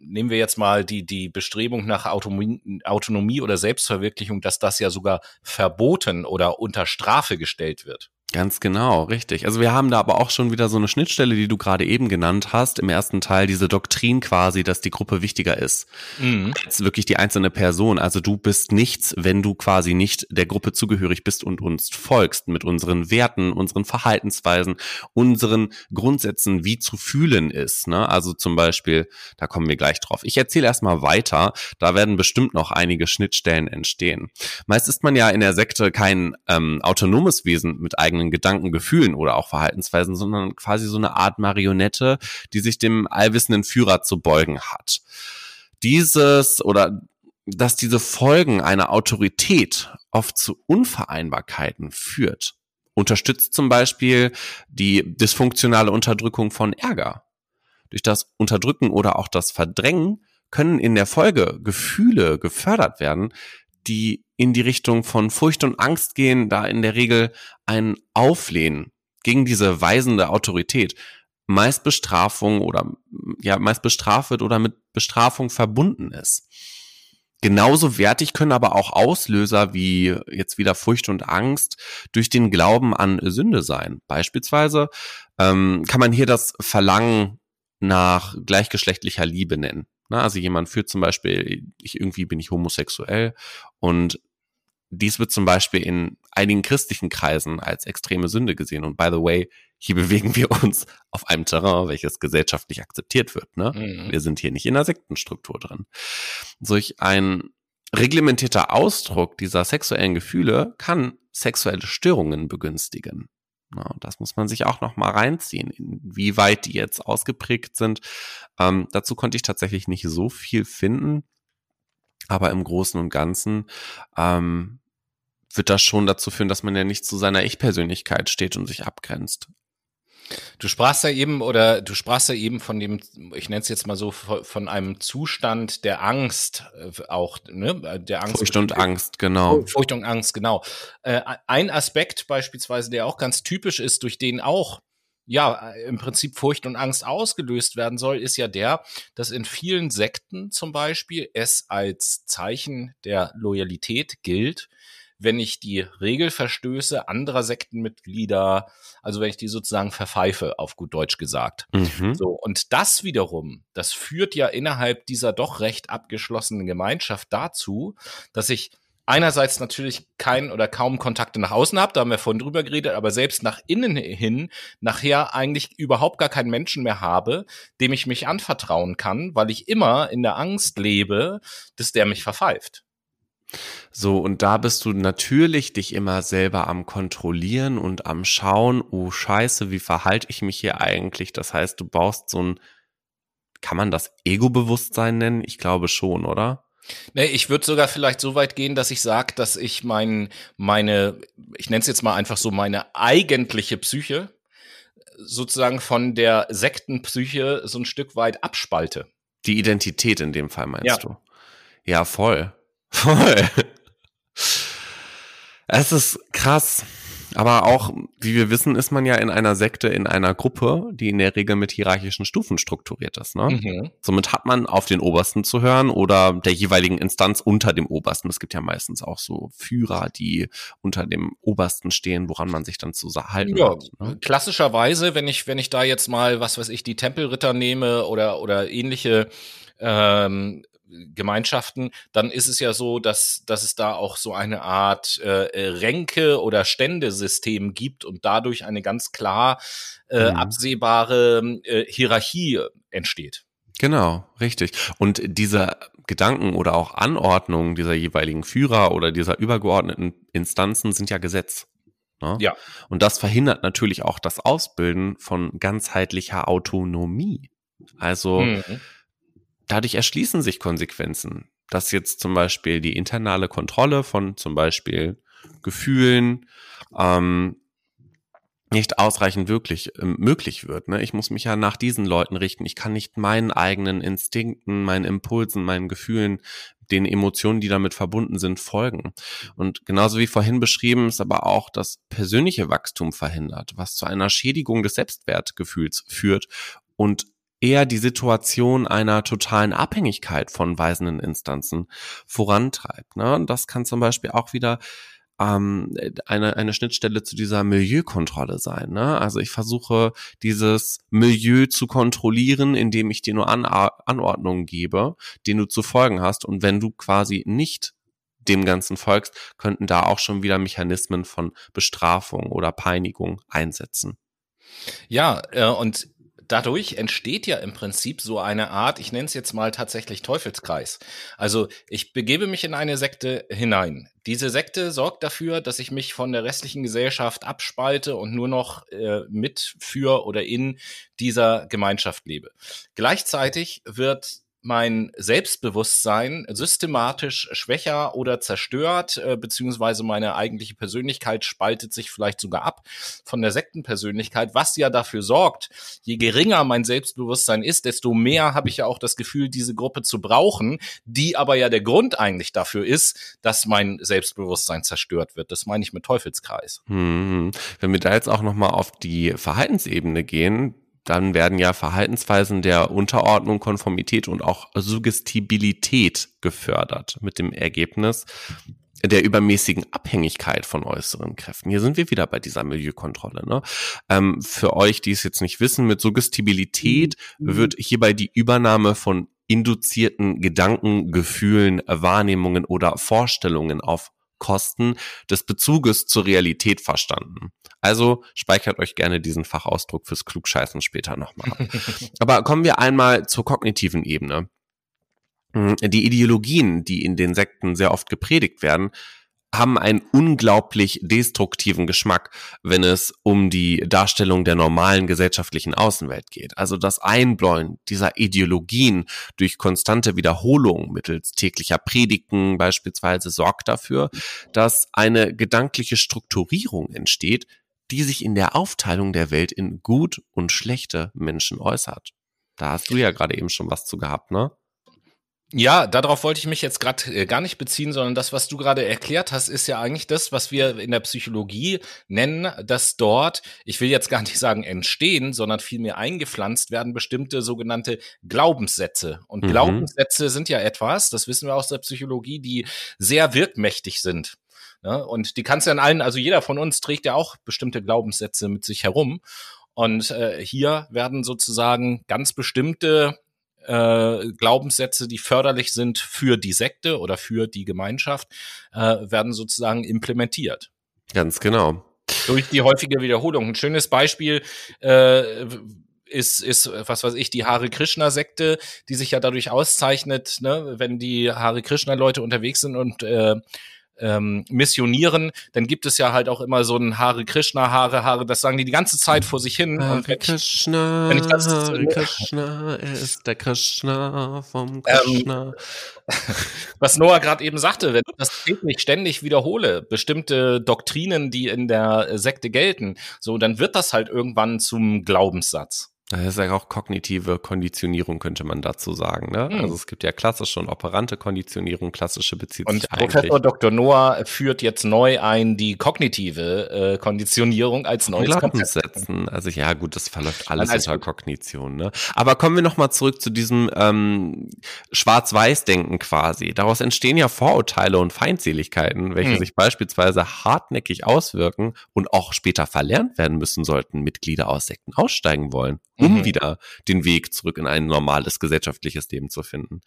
nehmen wir jetzt mal die, die Bestrebung nach Autonomie, Autonomie oder Selbstverwirklichung, dass das ja sogar verboten oder unter Strafe gestellt wird. Ganz genau, richtig. Also wir haben da aber auch schon wieder so eine Schnittstelle, die du gerade eben genannt hast, im ersten Teil, diese Doktrin quasi, dass die Gruppe wichtiger ist mhm. als wirklich die einzelne Person. Also du bist nichts, wenn du quasi nicht der Gruppe zugehörig bist und uns folgst mit unseren Werten, unseren Verhaltensweisen, unseren Grundsätzen, wie zu fühlen ist. Ne? Also zum Beispiel, da kommen wir gleich drauf. Ich erzähle erstmal weiter, da werden bestimmt noch einige Schnittstellen entstehen. Meist ist man ja in der Sekte kein ähm, autonomes Wesen mit eigenen eigenen Gedanken, Gefühlen oder auch Verhaltensweisen, sondern quasi so eine Art Marionette, die sich dem allwissenden Führer zu beugen hat. Dieses oder dass diese Folgen einer Autorität oft zu Unvereinbarkeiten führt, unterstützt zum Beispiel die dysfunktionale Unterdrückung von Ärger. Durch das Unterdrücken oder auch das Verdrängen können in der Folge Gefühle gefördert werden, die in die Richtung von Furcht und Angst gehen, da in der Regel ein Auflehnen gegen diese weisende Autorität meist Bestrafung oder ja meist bestraft wird oder mit Bestrafung verbunden ist. Genauso wertig können aber auch Auslöser wie jetzt wieder Furcht und Angst durch den Glauben an Sünde sein. Beispielsweise ähm, kann man hier das Verlangen nach gleichgeschlechtlicher Liebe nennen. Na, also jemand führt zum Beispiel, ich irgendwie bin ich homosexuell und dies wird zum Beispiel in einigen christlichen Kreisen als extreme Sünde gesehen. Und by the way, hier [LAUGHS] bewegen wir uns auf einem Terrain, welches gesellschaftlich akzeptiert wird. Ne? Mhm. Wir sind hier nicht in einer Sektenstruktur drin. Solch ein reglementierter Ausdruck dieser sexuellen Gefühle kann sexuelle Störungen begünstigen. Ja, das muss man sich auch noch mal reinziehen, inwieweit die jetzt ausgeprägt sind. Ähm, dazu konnte ich tatsächlich nicht so viel finden, aber im Großen und Ganzen ähm, wird das schon dazu führen, dass man ja nicht zu seiner Ich-Persönlichkeit steht und sich abgrenzt. Du sprachst ja eben oder du sprachst ja eben von dem, ich nenne es jetzt mal so, von einem Zustand der Angst äh, auch, ne? Der Angst. Furcht und Angst, genau. Furcht und Angst, genau. Äh, ein Aspekt beispielsweise, der auch ganz typisch ist, durch den auch ja, im Prinzip Furcht und Angst ausgelöst werden soll, ist ja der, dass in vielen Sekten zum Beispiel es als Zeichen der Loyalität gilt, wenn ich die Regelverstöße anderer Sektenmitglieder, also wenn ich die sozusagen verpfeife, auf gut Deutsch gesagt. Mhm. So, und das wiederum, das führt ja innerhalb dieser doch recht abgeschlossenen Gemeinschaft dazu, dass ich einerseits natürlich keinen oder kaum Kontakte nach außen habe, da haben wir vorhin drüber geredet, aber selbst nach innen hin nachher eigentlich überhaupt gar keinen Menschen mehr habe, dem ich mich anvertrauen kann, weil ich immer in der Angst lebe, dass der mich verpfeift. So, und da bist du natürlich dich immer selber am Kontrollieren und am Schauen, oh Scheiße, wie verhalte ich mich hier eigentlich? Das heißt, du baust so ein, kann man das Ego-Bewusstsein nennen? Ich glaube schon, oder? Nee, ich würde sogar vielleicht so weit gehen, dass ich sage, dass ich mein, meine, ich nenne es jetzt mal einfach so, meine eigentliche Psyche sozusagen von der Sektenpsyche so ein Stück weit abspalte. Die Identität in dem Fall meinst ja. du? Ja, voll. Voll. Es ist krass. Aber auch, wie wir wissen, ist man ja in einer Sekte, in einer Gruppe, die in der Regel mit hierarchischen Stufen strukturiert ist. Ne? Mhm. Somit hat man auf den Obersten zu hören oder der jeweiligen Instanz unter dem Obersten. Es gibt ja meistens auch so Führer, die unter dem Obersten stehen, woran man sich dann zu halten ja, hat. Ne? Klassischerweise, wenn ich, wenn ich da jetzt mal, was weiß ich, die Tempelritter nehme oder, oder ähnliche ähm, Gemeinschaften, dann ist es ja so, dass, dass es da auch so eine Art äh, Ränke- oder Ständesystem gibt und dadurch eine ganz klar äh, mhm. absehbare äh, Hierarchie entsteht. Genau, richtig. Und diese Gedanken oder auch Anordnungen dieser jeweiligen Führer oder dieser übergeordneten Instanzen sind ja Gesetz. Ne? Ja. Und das verhindert natürlich auch das Ausbilden von ganzheitlicher Autonomie. Also mhm dadurch erschließen sich Konsequenzen, dass jetzt zum Beispiel die internale Kontrolle von zum Beispiel Gefühlen ähm, nicht ausreichend wirklich äh, möglich wird. Ne? Ich muss mich ja nach diesen Leuten richten. Ich kann nicht meinen eigenen Instinkten, meinen Impulsen, meinen Gefühlen, den Emotionen, die damit verbunden sind, folgen. Und genauso wie vorhin beschrieben ist aber auch das persönliche Wachstum verhindert, was zu einer Schädigung des Selbstwertgefühls führt und eher die Situation einer totalen Abhängigkeit von weisenden Instanzen vorantreibt. Ne? Das kann zum Beispiel auch wieder ähm, eine, eine Schnittstelle zu dieser Milieukontrolle sein. Ne? Also ich versuche dieses Milieu zu kontrollieren, indem ich dir nur An Anordnungen gebe, denen du zu folgen hast. Und wenn du quasi nicht dem Ganzen folgst, könnten da auch schon wieder Mechanismen von Bestrafung oder Peinigung einsetzen. Ja, äh, und dadurch entsteht ja im Prinzip so eine Art, ich nenne es jetzt mal tatsächlich Teufelskreis. Also ich begebe mich in eine Sekte hinein. Diese Sekte sorgt dafür, dass ich mich von der restlichen Gesellschaft abspalte und nur noch äh, mit, für oder in dieser Gemeinschaft lebe. Gleichzeitig wird mein Selbstbewusstsein systematisch schwächer oder zerstört, äh, beziehungsweise meine eigentliche Persönlichkeit spaltet sich vielleicht sogar ab von der Sektenpersönlichkeit, was ja dafür sorgt, je geringer mein Selbstbewusstsein ist, desto mehr habe ich ja auch das Gefühl, diese Gruppe zu brauchen, die aber ja der Grund eigentlich dafür ist, dass mein Selbstbewusstsein zerstört wird. Das meine ich mit Teufelskreis. Hm. Wenn wir da jetzt auch nochmal auf die Verhaltensebene gehen, dann werden ja Verhaltensweisen der Unterordnung, Konformität und auch Suggestibilität gefördert mit dem Ergebnis der übermäßigen Abhängigkeit von äußeren Kräften. Hier sind wir wieder bei dieser Milieukontrolle. Ne? Ähm, für euch, die es jetzt nicht wissen, mit Suggestibilität mhm. wird hierbei die Übernahme von induzierten Gedanken, Gefühlen, Wahrnehmungen oder Vorstellungen auf Kosten des Bezuges zur Realität verstanden. Also speichert euch gerne diesen Fachausdruck fürs Klugscheißen später nochmal. [LAUGHS] Aber kommen wir einmal zur kognitiven Ebene. Hm, die Ideologien, die in den Sekten sehr oft gepredigt werden, haben einen unglaublich destruktiven Geschmack, wenn es um die Darstellung der normalen gesellschaftlichen Außenwelt geht. Also das Einbläuen dieser Ideologien durch konstante Wiederholung mittels täglicher Predigten beispielsweise sorgt dafür, dass eine gedankliche Strukturierung entsteht, die sich in der Aufteilung der Welt in gut und schlechte Menschen äußert. Da hast du ja gerade eben schon was zu gehabt, ne? Ja, darauf wollte ich mich jetzt gerade äh, gar nicht beziehen, sondern das, was du gerade erklärt hast, ist ja eigentlich das, was wir in der Psychologie nennen, dass dort, ich will jetzt gar nicht sagen entstehen, sondern vielmehr eingepflanzt werden bestimmte sogenannte Glaubenssätze. Und mhm. Glaubenssätze sind ja etwas, das wissen wir aus der Psychologie, die sehr wirkmächtig sind. Ja, und die kannst du an allen, also jeder von uns trägt ja auch bestimmte Glaubenssätze mit sich herum. Und äh, hier werden sozusagen ganz bestimmte äh, Glaubenssätze, die förderlich sind für die Sekte oder für die Gemeinschaft, äh, werden sozusagen implementiert. Ganz genau. Durch die häufige Wiederholung. Ein schönes Beispiel äh, ist, ist, was weiß ich, die Hare Krishna-Sekte, die sich ja dadurch auszeichnet, ne, wenn die Hare Krishna-Leute unterwegs sind und äh, ähm, missionieren, dann gibt es ja halt auch immer so ein Hare Krishna, Hare, Hare, das sagen die die ganze Zeit vor sich hin. Hare und wenn Krishna, ich, wenn ich das, Hare Krishna, er ist der Krishna vom ähm, Krishna. Ähm, [LAUGHS] was Noah gerade eben sagte, wenn ich das täglich ständig wiederhole, bestimmte Doktrinen, die in der Sekte gelten, so, dann wird das halt irgendwann zum Glaubenssatz. Das ist ja auch kognitive Konditionierung, könnte man dazu sagen. Ne? Hm. Also es gibt ja klassische und operante Konditionierung, klassische bezieht und sich eigentlich. Professor Dr. Noah führt jetzt neu ein die kognitive äh, Konditionierung als neues Glaubenssätzen. Also ja, gut, das verläuft alles unter gut. Kognition. Ne? Aber kommen wir nochmal zurück zu diesem ähm, Schwarz-Weiß-Denken quasi. Daraus entstehen ja Vorurteile und Feindseligkeiten, welche hm. sich beispielsweise hartnäckig auswirken und auch später verlernt werden müssen sollten, Mitglieder aus Sekten aussteigen wollen um mhm. wieder den Weg zurück in ein normales gesellschaftliches Leben zu finden.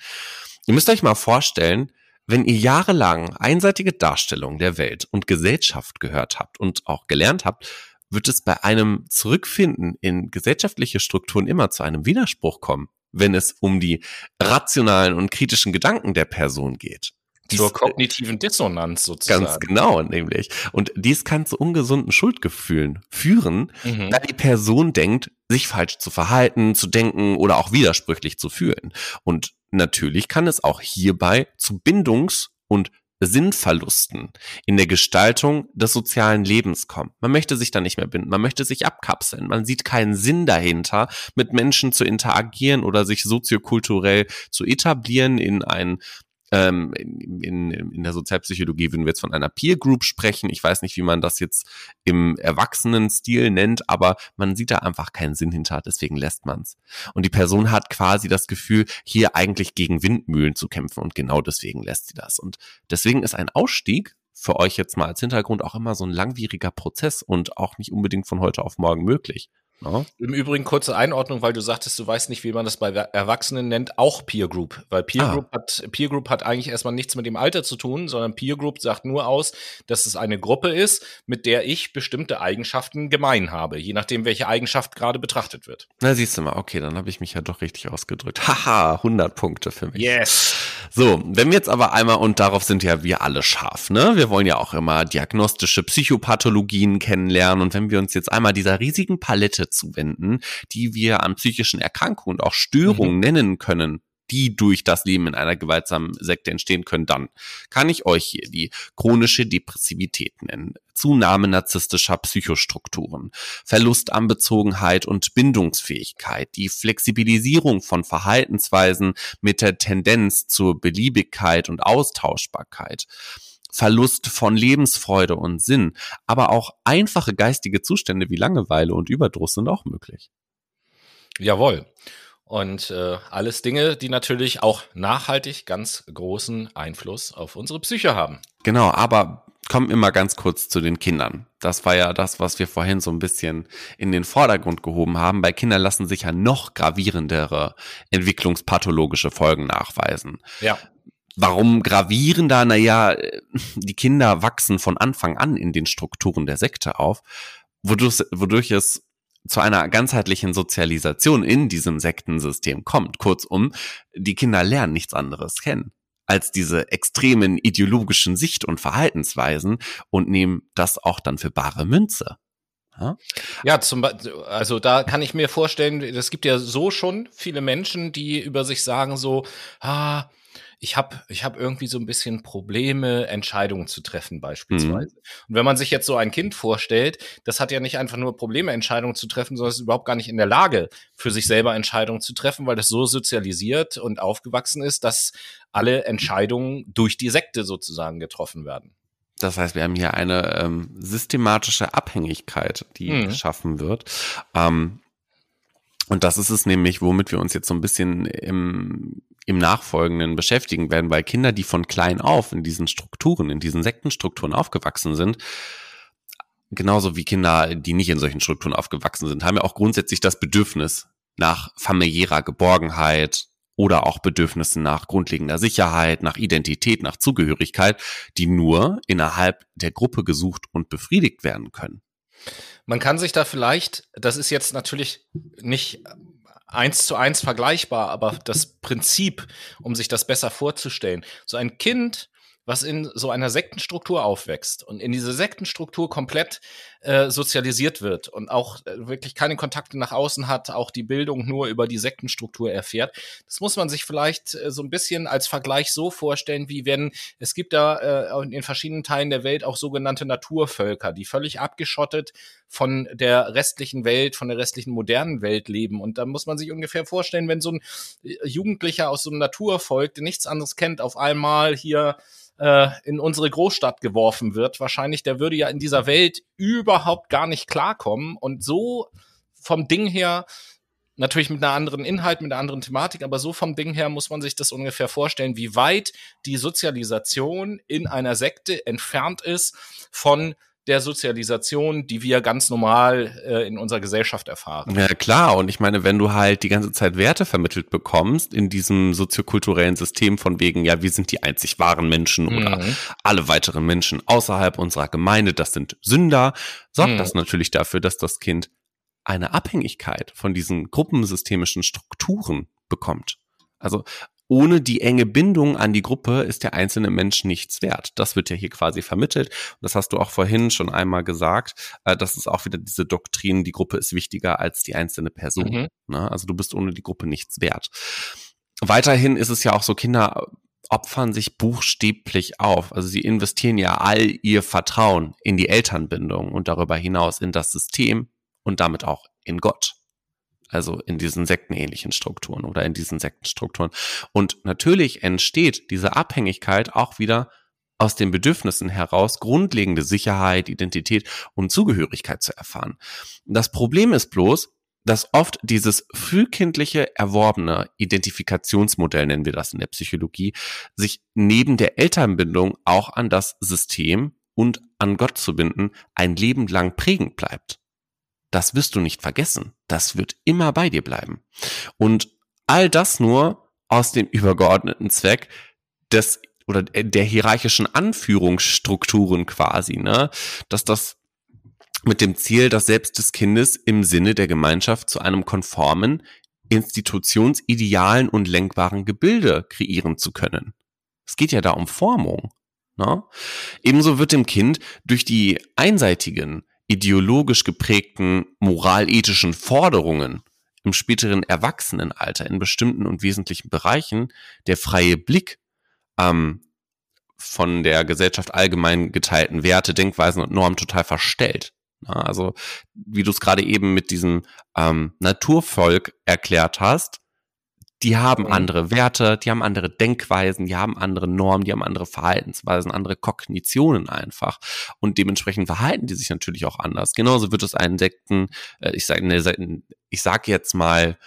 Ihr müsst euch mal vorstellen, wenn ihr jahrelang einseitige Darstellungen der Welt und Gesellschaft gehört habt und auch gelernt habt, wird es bei einem Zurückfinden in gesellschaftliche Strukturen immer zu einem Widerspruch kommen, wenn es um die rationalen und kritischen Gedanken der Person geht. Zur dies, kognitiven Dissonanz sozusagen. Ganz genau, nämlich. Und dies kann zu ungesunden Schuldgefühlen führen, mhm. da die Person denkt, sich falsch zu verhalten, zu denken oder auch widersprüchlich zu fühlen. Und natürlich kann es auch hierbei zu Bindungs- und Sinnverlusten in der Gestaltung des sozialen Lebens kommen. Man möchte sich da nicht mehr binden, man möchte sich abkapseln, man sieht keinen Sinn dahinter, mit Menschen zu interagieren oder sich soziokulturell zu etablieren in ein ähm, in, in der Sozialpsychologie würden wir jetzt von einer Peer Group sprechen. Ich weiß nicht, wie man das jetzt im Erwachsenen-Stil nennt, aber man sieht da einfach keinen Sinn hinter, deswegen lässt man's. Und die Person hat quasi das Gefühl, hier eigentlich gegen Windmühlen zu kämpfen und genau deswegen lässt sie das. Und deswegen ist ein Ausstieg für euch jetzt mal als Hintergrund auch immer so ein langwieriger Prozess und auch nicht unbedingt von heute auf morgen möglich. No? Im Übrigen kurze Einordnung, weil du sagtest, du weißt nicht, wie man das bei Erwachsenen nennt, auch Peer Group. Weil Peer, ah. Group, hat, Peer Group hat eigentlich erstmal nichts mit dem Alter zu tun, sondern Peer Group sagt nur aus, dass es eine Gruppe ist, mit der ich bestimmte Eigenschaften gemein habe, je nachdem, welche Eigenschaft gerade betrachtet wird. Na, siehst du mal, okay, dann habe ich mich ja doch richtig ausgedrückt. [LAUGHS] Haha, 100 Punkte für mich. Yes. So, wenn wir jetzt aber einmal, und darauf sind ja wir alle scharf, ne? Wir wollen ja auch immer diagnostische Psychopathologien kennenlernen und wenn wir uns jetzt einmal dieser riesigen Palette zuwenden, die wir an psychischen Erkrankungen und auch Störungen mhm. nennen können, die durch das Leben in einer gewaltsamen Sekte entstehen können, dann kann ich euch hier die chronische Depressivität nennen, Zunahme narzisstischer Psychostrukturen, Verlust an Bezogenheit und Bindungsfähigkeit, die Flexibilisierung von Verhaltensweisen mit der Tendenz zur Beliebigkeit und Austauschbarkeit, Verlust von Lebensfreude und Sinn, aber auch einfache geistige Zustände wie Langeweile und Überdruss sind auch möglich. Jawohl. Und äh, alles Dinge, die natürlich auch nachhaltig ganz großen Einfluss auf unsere Psyche haben. Genau, aber kommen immer ganz kurz zu den Kindern. Das war ja das, was wir vorhin so ein bisschen in den Vordergrund gehoben haben. Bei Kindern lassen sich ja noch gravierendere entwicklungspathologische Folgen nachweisen. Ja. Warum gravierender? Naja, die Kinder wachsen von Anfang an in den Strukturen der Sekte auf, wodurch, wodurch es zu einer ganzheitlichen Sozialisation in diesem Sektensystem kommt. Kurzum, die Kinder lernen nichts anderes kennen als diese extremen ideologischen Sicht- und Verhaltensweisen und nehmen das auch dann für bare Münze. Ja, ja zum, also da kann ich mir vorstellen, es gibt ja so schon viele Menschen, die über sich sagen so, ah, ich habe ich hab irgendwie so ein bisschen Probleme, Entscheidungen zu treffen beispielsweise. Mhm. Und wenn man sich jetzt so ein Kind vorstellt, das hat ja nicht einfach nur Probleme, Entscheidungen zu treffen, sondern ist überhaupt gar nicht in der Lage, für sich selber Entscheidungen zu treffen, weil das so sozialisiert und aufgewachsen ist, dass alle Entscheidungen durch die Sekte sozusagen getroffen werden. Das heißt, wir haben hier eine ähm, systematische Abhängigkeit, die mhm. geschaffen wird. Ähm, und das ist es nämlich, womit wir uns jetzt so ein bisschen im, im Nachfolgenden beschäftigen werden, weil Kinder, die von klein auf in diesen Strukturen, in diesen Sektenstrukturen aufgewachsen sind, genauso wie Kinder, die nicht in solchen Strukturen aufgewachsen sind, haben ja auch grundsätzlich das Bedürfnis nach familiärer Geborgenheit oder auch Bedürfnissen nach grundlegender Sicherheit, nach Identität, nach Zugehörigkeit, die nur innerhalb der Gruppe gesucht und befriedigt werden können. Man kann sich da vielleicht, das ist jetzt natürlich nicht eins zu eins vergleichbar, aber das Prinzip, um sich das besser vorzustellen. So ein Kind was in so einer Sektenstruktur aufwächst und in diese Sektenstruktur komplett äh, sozialisiert wird und auch äh, wirklich keine Kontakte nach außen hat, auch die Bildung nur über die Sektenstruktur erfährt. Das muss man sich vielleicht äh, so ein bisschen als Vergleich so vorstellen, wie wenn es gibt da äh, in verschiedenen Teilen der Welt auch sogenannte Naturvölker, die völlig abgeschottet von der restlichen Welt, von der restlichen modernen Welt leben. Und da muss man sich ungefähr vorstellen, wenn so ein äh, Jugendlicher aus so einem Naturvolk, der nichts anderes kennt, auf einmal hier äh, in unsere Großstadt geworfen wird, wahrscheinlich, der würde ja in dieser Welt überhaupt gar nicht klarkommen und so vom Ding her natürlich mit einer anderen Inhalt, mit einer anderen Thematik, aber so vom Ding her muss man sich das ungefähr vorstellen, wie weit die Sozialisation in einer Sekte entfernt ist von der Sozialisation, die wir ganz normal äh, in unserer Gesellschaft erfahren. Ja, klar. Und ich meine, wenn du halt die ganze Zeit Werte vermittelt bekommst in diesem soziokulturellen System von wegen, ja, wir sind die einzig wahren Menschen mhm. oder alle weiteren Menschen außerhalb unserer Gemeinde, das sind Sünder, sorgt mhm. das natürlich dafür, dass das Kind eine Abhängigkeit von diesen gruppensystemischen Strukturen bekommt. Also ohne die enge Bindung an die Gruppe ist der einzelne Mensch nichts wert. Das wird ja hier quasi vermittelt. Das hast du auch vorhin schon einmal gesagt. Äh, das ist auch wieder diese Doktrin, die Gruppe ist wichtiger als die einzelne Person. Mhm. Ne? Also du bist ohne die Gruppe nichts wert. Weiterhin ist es ja auch so, Kinder opfern sich buchstäblich auf. Also sie investieren ja all ihr Vertrauen in die Elternbindung und darüber hinaus in das System und damit auch in Gott also in diesen sektenähnlichen Strukturen oder in diesen Sektenstrukturen. Und natürlich entsteht diese Abhängigkeit auch wieder aus den Bedürfnissen heraus, grundlegende Sicherheit, Identität und Zugehörigkeit zu erfahren. Das Problem ist bloß, dass oft dieses frühkindliche erworbene Identifikationsmodell, nennen wir das in der Psychologie, sich neben der Elternbindung auch an das System und an Gott zu binden, ein Leben lang prägend bleibt das wirst du nicht vergessen. Das wird immer bei dir bleiben. Und all das nur aus dem übergeordneten Zweck des oder der hierarchischen Anführungsstrukturen quasi, ne? Dass das mit dem Ziel, das Selbst des Kindes im Sinne der Gemeinschaft zu einem konformen, institutionsidealen und lenkbaren Gebilde kreieren zu können. Es geht ja da um Formung. Ne? Ebenso wird dem Kind durch die einseitigen, ideologisch geprägten moralethischen Forderungen im späteren Erwachsenenalter in bestimmten und wesentlichen Bereichen der freie Blick ähm, von der Gesellschaft allgemein geteilten Werte, Denkweisen und Normen total verstellt. Also, wie du es gerade eben mit diesem ähm, Naturvolk erklärt hast, die haben mhm. andere Werte, die haben andere Denkweisen, die haben andere Normen, die haben andere Verhaltensweisen, andere Kognitionen einfach. Und dementsprechend verhalten die sich natürlich auch anders. Genauso wird es einen Sekten, äh, ich sage ne, ich sag jetzt mal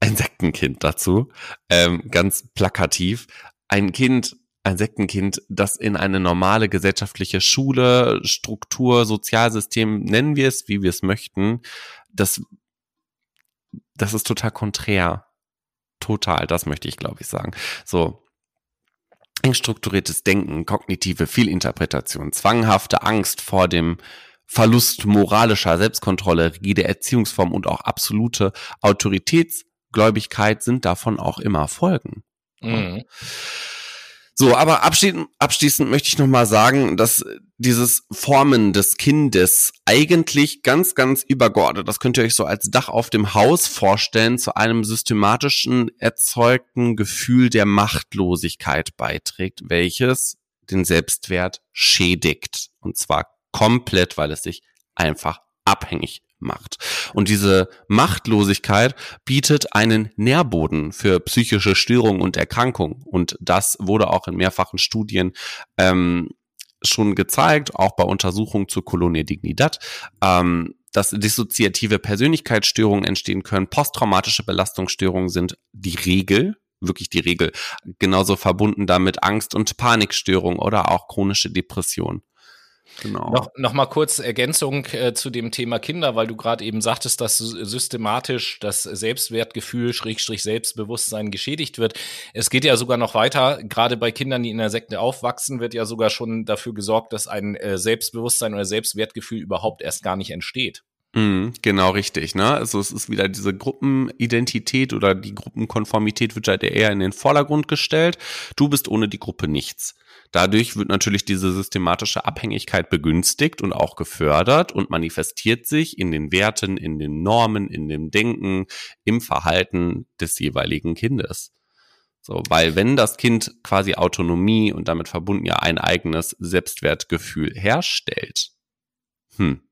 ein Sektenkind dazu, ähm, ganz plakativ. Ein Kind, ein Sektenkind, das in eine normale gesellschaftliche Schule, Struktur, Sozialsystem, nennen wir es, wie wir es möchten, das, das ist total konträr total, das möchte ich, glaube ich, sagen. So, eng strukturiertes Denken, kognitive Fehlinterpretation, zwanghafte Angst vor dem Verlust moralischer Selbstkontrolle, rigide Erziehungsform und auch absolute Autoritätsgläubigkeit sind davon auch immer Folgen. Mhm. So, aber abschließend, abschließend möchte ich nochmal sagen, dass dieses Formen des Kindes eigentlich ganz, ganz übergeordnet, das könnt ihr euch so als Dach auf dem Haus vorstellen, zu einem systematischen erzeugten Gefühl der Machtlosigkeit beiträgt, welches den Selbstwert schädigt. Und zwar komplett, weil es sich einfach abhängig macht. Und diese Machtlosigkeit bietet einen Nährboden für psychische Störungen und Erkrankungen. Und das wurde auch in mehrfachen Studien ähm, schon gezeigt, auch bei Untersuchungen zur Kolonie Dignidad, ähm, dass dissoziative Persönlichkeitsstörungen entstehen können. Posttraumatische Belastungsstörungen sind die Regel, wirklich die Regel. Genauso verbunden damit Angst- und Panikstörungen oder auch chronische Depression. Genau. Noch, noch mal kurz Ergänzung äh, zu dem Thema Kinder, weil du gerade eben sagtest, dass systematisch das Selbstwertgefühl, Schrägstrich Selbstbewusstsein geschädigt wird. Es geht ja sogar noch weiter. Gerade bei Kindern, die in der Sekte aufwachsen, wird ja sogar schon dafür gesorgt, dass ein äh, Selbstbewusstsein oder Selbstwertgefühl überhaupt erst gar nicht entsteht. Mhm, genau richtig, ne? Also es ist wieder diese Gruppenidentität oder die Gruppenkonformität wird halt eher in den Vordergrund gestellt. Du bist ohne die Gruppe nichts. Dadurch wird natürlich diese systematische Abhängigkeit begünstigt und auch gefördert und manifestiert sich in den Werten, in den Normen, in dem Denken, im Verhalten des jeweiligen Kindes. So, weil wenn das Kind quasi Autonomie und damit verbunden ja ein eigenes Selbstwertgefühl herstellt, hm,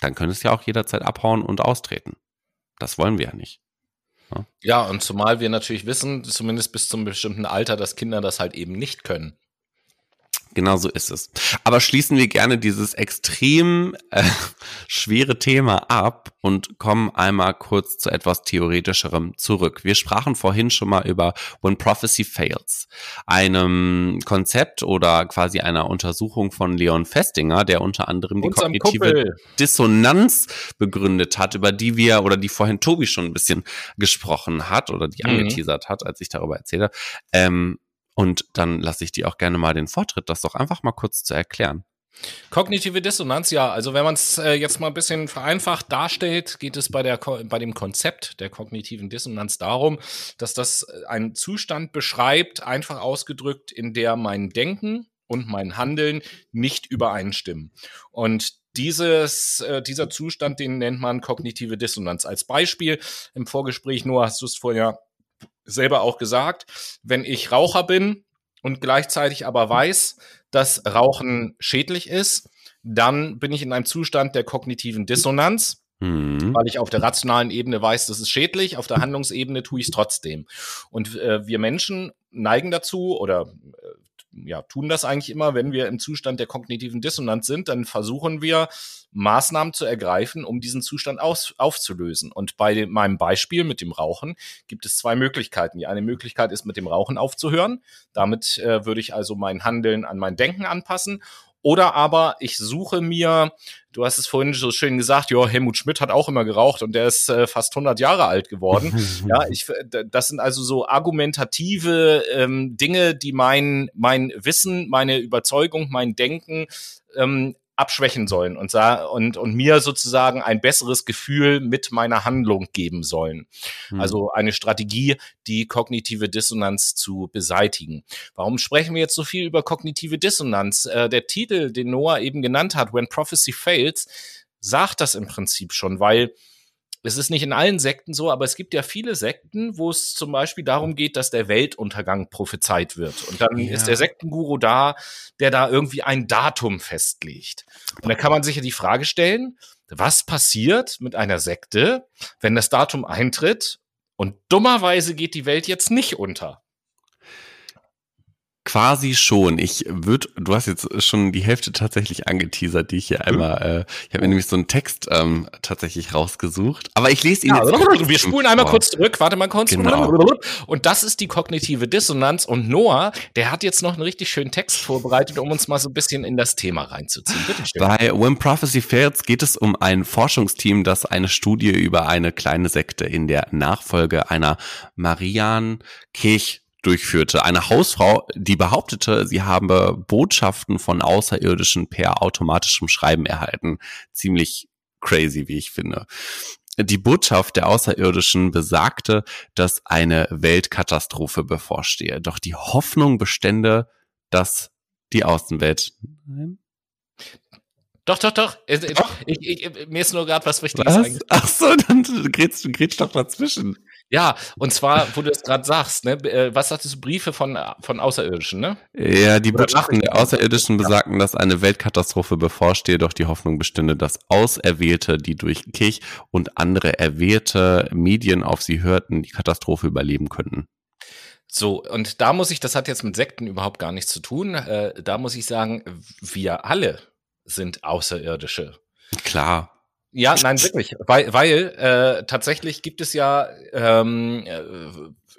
dann könnte es ja auch jederzeit abhauen und austreten. Das wollen wir ja nicht. Ja? ja, und zumal wir natürlich wissen, zumindest bis zum bestimmten Alter, dass Kinder das halt eben nicht können. Genau so ist es. Aber schließen wir gerne dieses extrem äh, schwere Thema ab und kommen einmal kurz zu etwas theoretischerem zurück. Wir sprachen vorhin schon mal über When Prophecy Fails, einem Konzept oder quasi einer Untersuchung von Leon Festinger, der unter anderem die Unserem kognitive Kuppel. Dissonanz begründet hat, über die wir oder die vorhin Tobi schon ein bisschen gesprochen hat oder die mhm. angeteasert hat, als ich darüber erzähle. Ähm, und dann lasse ich dir auch gerne mal den Vortritt, das doch einfach mal kurz zu erklären. Kognitive Dissonanz, ja. Also wenn man es äh, jetzt mal ein bisschen vereinfacht darstellt, geht es bei, der, bei dem Konzept der kognitiven Dissonanz darum, dass das äh, einen Zustand beschreibt, einfach ausgedrückt, in der mein Denken und mein Handeln nicht übereinstimmen. Und dieses, äh, dieser Zustand, den nennt man kognitive Dissonanz. Als Beispiel im Vorgespräch, nur hast du es vorher selber auch gesagt, wenn ich Raucher bin und gleichzeitig aber weiß, dass Rauchen schädlich ist, dann bin ich in einem Zustand der kognitiven Dissonanz, mhm. weil ich auf der rationalen Ebene weiß, das ist schädlich, auf der Handlungsebene tue ich es trotzdem. Und äh, wir Menschen neigen dazu oder äh, ja, tun das eigentlich immer, wenn wir im Zustand der kognitiven Dissonanz sind, dann versuchen wir Maßnahmen zu ergreifen, um diesen Zustand aus, aufzulösen. Und bei meinem Beispiel mit dem Rauchen gibt es zwei Möglichkeiten. Die eine Möglichkeit ist, mit dem Rauchen aufzuhören. Damit äh, würde ich also mein Handeln an mein Denken anpassen. Oder aber ich suche mir, du hast es vorhin so schön gesagt, ja, Helmut Schmidt hat auch immer geraucht und der ist äh, fast 100 Jahre alt geworden. [LAUGHS] ja, ich, das sind also so argumentative ähm, Dinge, die mein, mein Wissen, meine Überzeugung, mein Denken ähm, abschwächen sollen und, und, und mir sozusagen ein besseres Gefühl mit meiner Handlung geben sollen. Hm. Also eine Strategie, die kognitive Dissonanz zu beseitigen. Warum sprechen wir jetzt so viel über kognitive Dissonanz? Äh, der Titel, den Noah eben genannt hat, When Prophecy Fails, sagt das im Prinzip schon, weil es ist nicht in allen Sekten so, aber es gibt ja viele Sekten, wo es zum Beispiel darum geht, dass der Weltuntergang prophezeit wird. Und dann ja. ist der Sektenguru da, der da irgendwie ein Datum festlegt. Und da kann man sich ja die Frage stellen, was passiert mit einer Sekte, wenn das Datum eintritt und dummerweise geht die Welt jetzt nicht unter? Quasi schon. Ich würde, du hast jetzt schon die Hälfte tatsächlich angeteasert, die ich hier mhm. einmal, äh, ich habe mir nämlich so einen Text ähm, tatsächlich rausgesucht. Aber ich lese ihn ja, jetzt. Wir spulen einmal kurz zurück, warte mal kurz. Genau. Und das ist die kognitive Dissonanz. Und Noah, der hat jetzt noch einen richtig schönen Text vorbereitet, um uns mal so ein bisschen in das Thema reinzuziehen. Bitte schön. Bei When Prophecy Fails geht es um ein Forschungsteam, das eine Studie über eine kleine Sekte in der Nachfolge einer Marian Kirch durchführte. Eine Hausfrau, die behauptete, sie habe Botschaften von Außerirdischen per automatischem Schreiben erhalten. Ziemlich crazy, wie ich finde. Die Botschaft der Außerirdischen besagte, dass eine Weltkatastrophe bevorstehe. Doch die Hoffnung bestände dass die Außenwelt. Nein? Doch, doch, doch. doch. Ich, ich, mir ist nur gerade was Wichtiges was? Ach so, dann grätst du grätst doch dazwischen. Ja, und zwar, wo du es gerade sagst, ne, äh, was sagtest du, Briefe von, von Außerirdischen, ne? Ja, die Botschaften der Außerirdischen besagten, dass eine Weltkatastrophe bevorstehe, doch die Hoffnung bestünde, dass Auserwählte, die durch Kirch und andere erwählte Medien auf sie hörten, die Katastrophe überleben könnten. So, und da muss ich, das hat jetzt mit Sekten überhaupt gar nichts zu tun, äh, da muss ich sagen, wir alle sind Außerirdische. Klar. Ja, nein, wirklich. Weil, weil äh, tatsächlich gibt es ja, ähm, äh,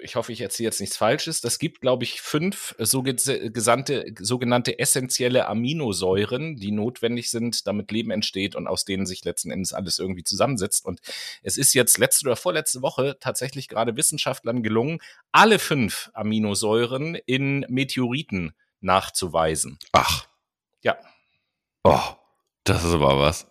ich hoffe, ich erzähle jetzt nichts Falsches, das gibt, glaube ich, fünf so gesandte, sogenannte essentielle Aminosäuren, die notwendig sind, damit Leben entsteht und aus denen sich letzten Endes alles irgendwie zusammensetzt. Und es ist jetzt letzte oder vorletzte Woche tatsächlich gerade Wissenschaftlern gelungen, alle fünf Aminosäuren in Meteoriten nachzuweisen. Ach. Ja. Oh, das ist aber was.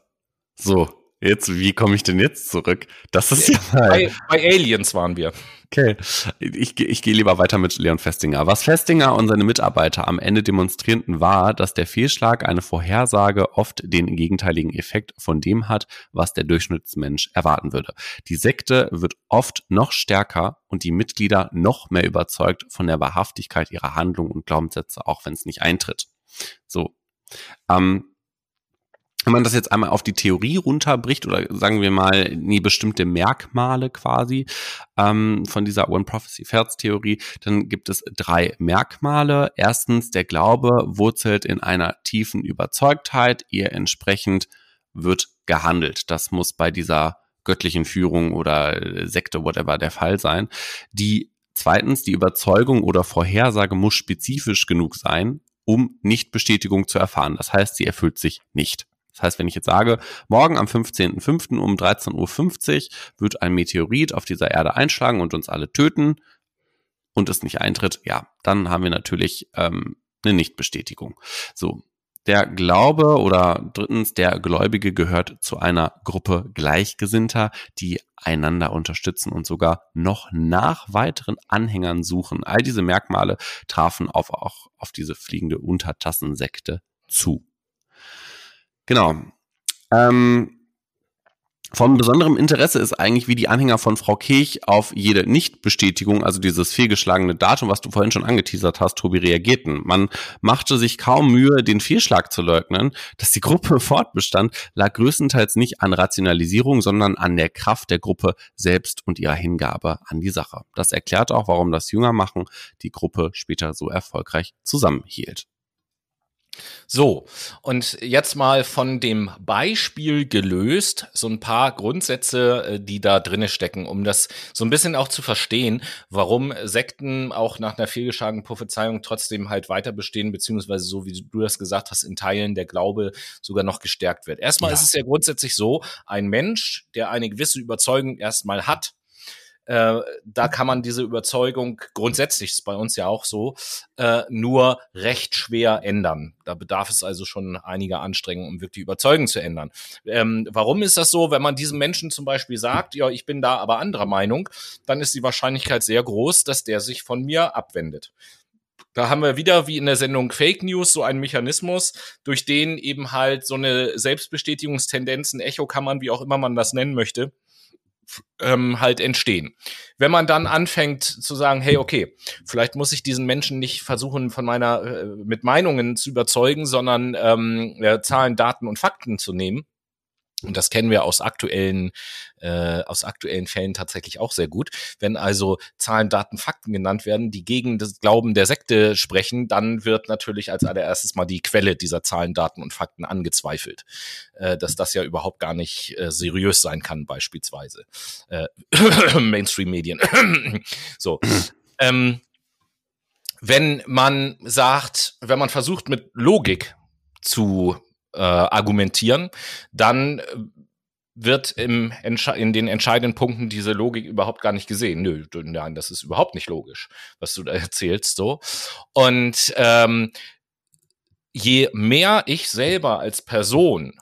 So, jetzt, wie komme ich denn jetzt zurück? Das ist ja. Bei, bei Aliens waren wir. Okay, ich, ich gehe lieber weiter mit Leon Festinger. Was Festinger und seine Mitarbeiter am Ende demonstrierten, war, dass der Fehlschlag eine Vorhersage oft den gegenteiligen Effekt von dem hat, was der Durchschnittsmensch erwarten würde. Die Sekte wird oft noch stärker und die Mitglieder noch mehr überzeugt von der Wahrhaftigkeit ihrer Handlungen und Glaubenssätze, auch wenn es nicht eintritt. So. Ähm, wenn man das jetzt einmal auf die Theorie runterbricht oder sagen wir mal nie bestimmte Merkmale quasi ähm, von dieser One Prophecy Fails Theorie, dann gibt es drei Merkmale. Erstens, der Glaube wurzelt in einer tiefen Überzeugtheit, ihr entsprechend wird gehandelt. Das muss bei dieser göttlichen Führung oder Sekte, whatever, der Fall sein. Die zweitens, die Überzeugung oder Vorhersage muss spezifisch genug sein, um Nichtbestätigung zu erfahren. Das heißt, sie erfüllt sich nicht. Das heißt, wenn ich jetzt sage, morgen am 15.05. um 13.50 Uhr wird ein Meteorit auf dieser Erde einschlagen und uns alle töten und es nicht eintritt, ja, dann haben wir natürlich ähm, eine Nichtbestätigung. So, der Glaube oder drittens der Gläubige gehört zu einer Gruppe Gleichgesinnter, die einander unterstützen und sogar noch nach weiteren Anhängern suchen. All diese Merkmale trafen auf, auch auf diese fliegende Untertassensekte zu. Genau. Ähm, von besonderem Interesse ist eigentlich, wie die Anhänger von Frau Kirch auf jede Nichtbestätigung, also dieses fehlgeschlagene Datum, was du vorhin schon angeteasert hast, Tobi, reagierten. Man machte sich kaum Mühe, den Fehlschlag zu leugnen. Dass die Gruppe [LAUGHS] fortbestand, lag größtenteils nicht an Rationalisierung, sondern an der Kraft der Gruppe selbst und ihrer Hingabe an die Sache. Das erklärt auch, warum das Jüngermachen die Gruppe später so erfolgreich zusammenhielt. So, und jetzt mal von dem Beispiel gelöst, so ein paar Grundsätze, äh, die da drinne stecken, um das so ein bisschen auch zu verstehen, warum Sekten auch nach einer fehlgeschlagenen Prophezeiung trotzdem halt weiter bestehen, beziehungsweise so wie du das gesagt hast, in Teilen der Glaube sogar noch gestärkt wird. Erstmal ja. ist es ja grundsätzlich so, ein Mensch, der eine gewisse Überzeugung erstmal hat, äh, da kann man diese Überzeugung, grundsätzlich ist bei uns ja auch so, äh, nur recht schwer ändern. Da bedarf es also schon einiger Anstrengungen, um wirklich Überzeugung zu ändern. Ähm, warum ist das so? Wenn man diesem Menschen zum Beispiel sagt, ja, ich bin da aber anderer Meinung, dann ist die Wahrscheinlichkeit sehr groß, dass der sich von mir abwendet. Da haben wir wieder wie in der Sendung Fake News so einen Mechanismus, durch den eben halt so eine Selbstbestätigungstendenz, ein Echokammern, wie auch immer man das nennen möchte, ähm, halt entstehen. Wenn man dann anfängt zu sagen, hey, okay, vielleicht muss ich diesen Menschen nicht versuchen, von meiner äh, mit Meinungen zu überzeugen, sondern ähm, äh, Zahlen, Daten und Fakten zu nehmen, und das kennen wir aus aktuellen, äh, aus aktuellen Fällen tatsächlich auch sehr gut. Wenn also Zahlen, Daten, Fakten genannt werden, die gegen das Glauben der Sekte sprechen, dann wird natürlich als allererstes mal die Quelle dieser Zahlen, Daten und Fakten angezweifelt. Äh, dass das ja überhaupt gar nicht äh, seriös sein kann, beispielsweise. Äh, [COUGHS] Mainstream-Medien. [COUGHS] so. ähm, wenn man sagt, wenn man versucht mit Logik zu äh, argumentieren, dann äh, wird im in den entscheidenden Punkten diese Logik überhaupt gar nicht gesehen. Nö, nein, das ist überhaupt nicht logisch, was du da [LAUGHS] erzählst so. Und ähm, je mehr ich selber als Person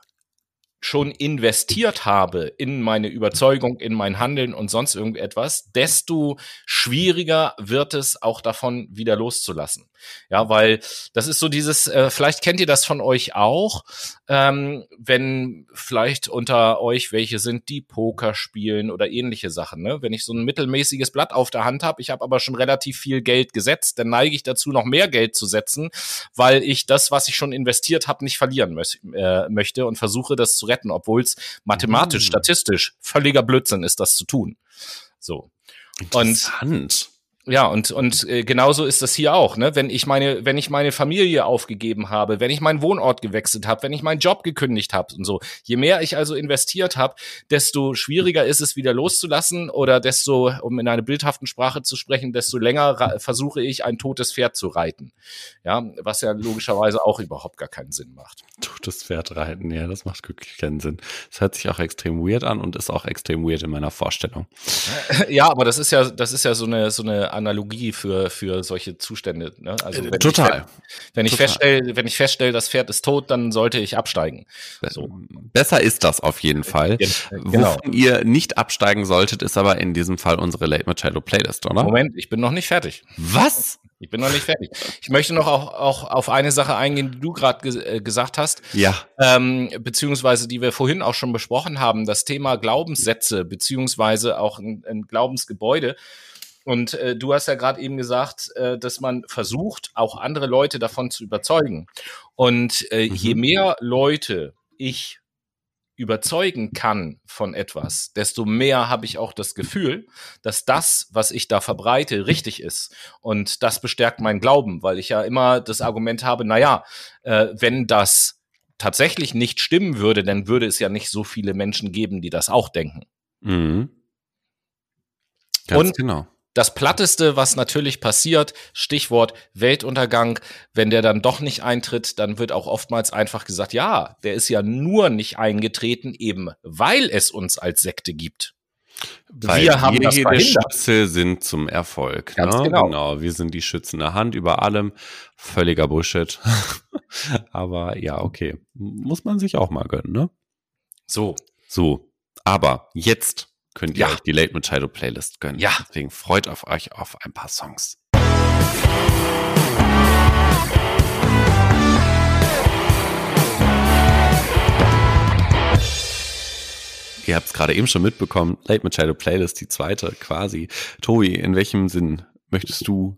schon investiert habe in meine Überzeugung, in mein Handeln und sonst irgendetwas, desto schwieriger wird es auch davon wieder loszulassen. Ja, weil das ist so dieses, äh, vielleicht kennt ihr das von euch auch, ähm, wenn vielleicht unter euch welche sind, die Poker spielen oder ähnliche Sachen. Ne? Wenn ich so ein mittelmäßiges Blatt auf der Hand habe, ich habe aber schon relativ viel Geld gesetzt, dann neige ich dazu, noch mehr Geld zu setzen, weil ich das, was ich schon investiert habe, nicht verlieren mö äh, möchte und versuche, das zu retten, obwohl es mathematisch, mhm. statistisch völliger Blödsinn ist, das zu tun. So. Interessant. Und ja, und, und äh, genauso ist das hier auch, ne? Wenn ich meine, wenn ich meine Familie aufgegeben habe, wenn ich meinen Wohnort gewechselt habe, wenn ich meinen Job gekündigt habe und so, je mehr ich also investiert habe, desto schwieriger ist es wieder loszulassen oder desto, um in einer bildhaften Sprache zu sprechen, desto länger versuche ich ein totes Pferd zu reiten. Ja, was ja logischerweise auch überhaupt gar keinen Sinn macht. Totes Pferd reiten, ja, das macht wirklich keinen Sinn. Das hört sich auch extrem weird an und ist auch extrem weird in meiner Vorstellung. Ja, aber das ist ja, das ist ja so eine, so eine Analogie für, für solche Zustände. Ne? Also äh, wenn Total. Ich, wenn ich feststelle, wenn ich feststelle, das Pferd ist tot, dann sollte ich absteigen. So. Besser ist das auf jeden Fall. Genau. Wovon ihr nicht absteigen solltet, ist aber in diesem Fall unsere Late Machado Playlist, oder? Moment, ich bin noch nicht fertig. Was? Ich bin noch nicht fertig. Ich möchte noch auch, auch auf eine Sache eingehen, die du gerade ge äh, gesagt hast. Ja. Ähm, beziehungsweise die wir vorhin auch schon besprochen haben, das Thema Glaubenssätze, beziehungsweise auch ein, ein Glaubensgebäude. Und äh, du hast ja gerade eben gesagt, äh, dass man versucht, auch andere Leute davon zu überzeugen. Und äh, mhm. je mehr Leute ich überzeugen kann von etwas, desto mehr habe ich auch das Gefühl, dass das, was ich da verbreite, richtig ist. Und das bestärkt meinen Glauben, weil ich ja immer das Argument habe, na ja, äh, wenn das tatsächlich nicht stimmen würde, dann würde es ja nicht so viele Menschen geben, die das auch denken. Mhm. Ganz Und genau das Platteste, was natürlich passiert, Stichwort Weltuntergang, wenn der dann doch nicht eintritt, dann wird auch oftmals einfach gesagt, ja, der ist ja nur nicht eingetreten, eben weil es uns als Sekte gibt. Weil wir haben jede das Schütze sind zum Erfolg. Ne? genau. genau. Wir sind die schützende Hand über allem. Völliger Bullshit. [LAUGHS] Aber ja, okay. Muss man sich auch mal gönnen, ne? So. So. Aber jetzt könnt ihr ja. euch die Late Machado Playlist gönnen. Ja. Deswegen freut auf euch auf ein paar Songs. Ihr habt es gerade eben schon mitbekommen, Late Machado Playlist, die zweite quasi. Tobi, in welchem Sinn möchtest du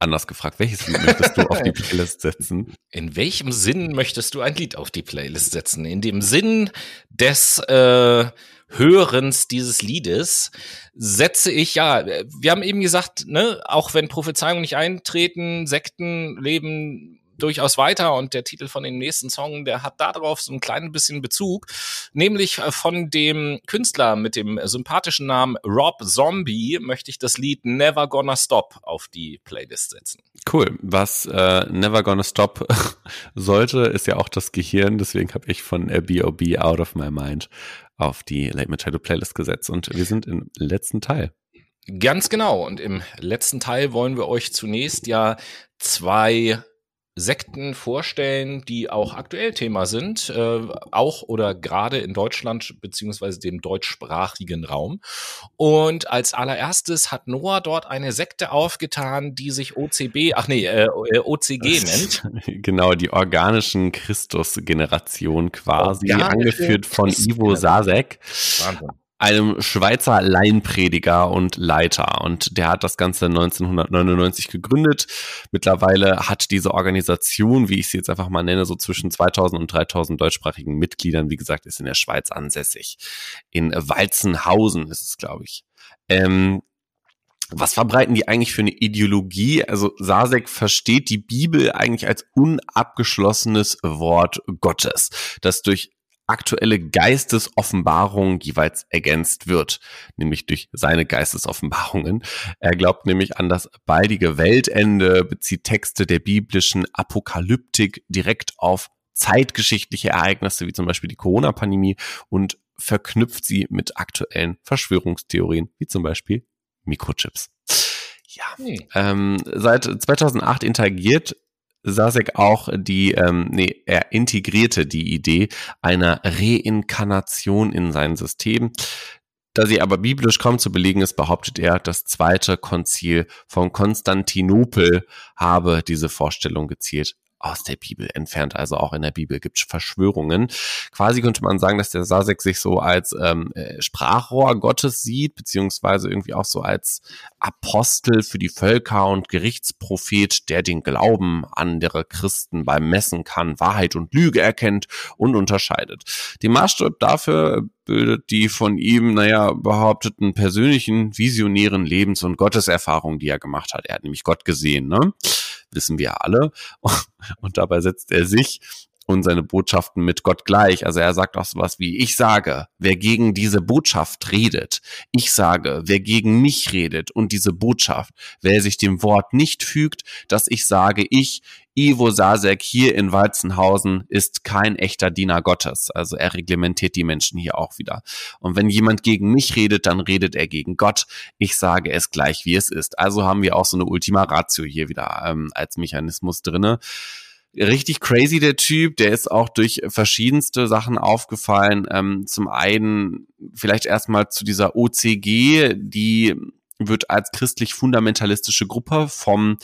anders gefragt, welches Lied möchtest du auf die [LAUGHS] Playlist setzen? In welchem Sinn möchtest du ein Lied auf die Playlist setzen? In dem Sinn des äh, Hörens dieses Liedes setze ich, ja, wir haben eben gesagt, ne, auch wenn Prophezeiungen nicht eintreten, Sekten leben durchaus weiter und der Titel von dem nächsten Song, der hat darauf so ein klein bisschen Bezug, nämlich äh, von dem Künstler mit dem sympathischen Namen Rob Zombie möchte ich das Lied Never Gonna Stop auf die Playlist setzen. Cool. Was äh, Never Gonna Stop [LAUGHS] sollte, ist ja auch das Gehirn, deswegen habe ich von B.O.B. Out of My Mind auf die Late Machado Playlist gesetzt und wir sind im letzten Teil. Ganz genau. Und im letzten Teil wollen wir euch zunächst ja zwei Sekten vorstellen, die auch aktuell Thema sind, äh, auch oder gerade in Deutschland beziehungsweise dem deutschsprachigen Raum. Und als allererstes hat Noah dort eine Sekte aufgetan, die sich OCB, ach nee, äh, äh OCG nennt. [LAUGHS] Genau, die organischen Christus-Generation quasi, Organische angeführt von Ivo Sasek. Wahnsinn einem Schweizer Laienprediger und Leiter. Und der hat das Ganze 1999 gegründet. Mittlerweile hat diese Organisation, wie ich sie jetzt einfach mal nenne, so zwischen 2000 und 3000 deutschsprachigen Mitgliedern. Wie gesagt, ist in der Schweiz ansässig. In Walzenhausen ist es, glaube ich. Ähm, was verbreiten die eigentlich für eine Ideologie? Also Sasek versteht die Bibel eigentlich als unabgeschlossenes Wort Gottes, das durch aktuelle Geistesoffenbarung jeweils ergänzt wird, nämlich durch seine Geistesoffenbarungen. Er glaubt nämlich an das baldige Weltende, bezieht Texte der biblischen Apokalyptik direkt auf zeitgeschichtliche Ereignisse wie zum Beispiel die Corona-Pandemie und verknüpft sie mit aktuellen Verschwörungstheorien wie zum Beispiel Mikrochips. Ja, hm. ähm, seit 2008 interagiert Sasek auch die, ähm, nee, er integrierte die Idee einer Reinkarnation in sein System. Da sie aber biblisch kaum zu belegen ist, behauptet er, das zweite Konzil von Konstantinopel habe diese Vorstellung gezielt aus der Bibel entfernt. Also auch in der Bibel gibt es Verschwörungen. Quasi könnte man sagen, dass der Sasek sich so als ähm, äh, Sprachrohr Gottes sieht, beziehungsweise irgendwie auch so als Apostel für die Völker und Gerichtsprophet, der den Glauben anderer Christen beim Messen kann, Wahrheit und Lüge erkennt und unterscheidet. Den Maßstab dafür bildet die von ihm, naja, behaupteten persönlichen, visionären Lebens- und Gotteserfahrungen, die er gemacht hat. Er hat nämlich Gott gesehen, ne? wissen wir alle. [LAUGHS] Und dabei setzt er sich und seine Botschaften mit Gott gleich. Also er sagt auch sowas wie, ich sage, wer gegen diese Botschaft redet, ich sage, wer gegen mich redet und diese Botschaft, wer sich dem Wort nicht fügt, dass ich sage, ich, Ivo Sasek hier in Walzenhausen ist kein echter Diener Gottes. Also er reglementiert die Menschen hier auch wieder. Und wenn jemand gegen mich redet, dann redet er gegen Gott. Ich sage es gleich, wie es ist. Also haben wir auch so eine Ultima Ratio hier wieder ähm, als Mechanismus drinne richtig crazy, der Typ. Der ist auch durch verschiedenste Sachen aufgefallen. Ähm, zum einen vielleicht erstmal zu dieser OCG, die wird als christlich-fundamentalistische Gruppe vom,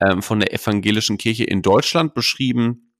ähm, von der evangelischen Kirche in Deutschland beschrieben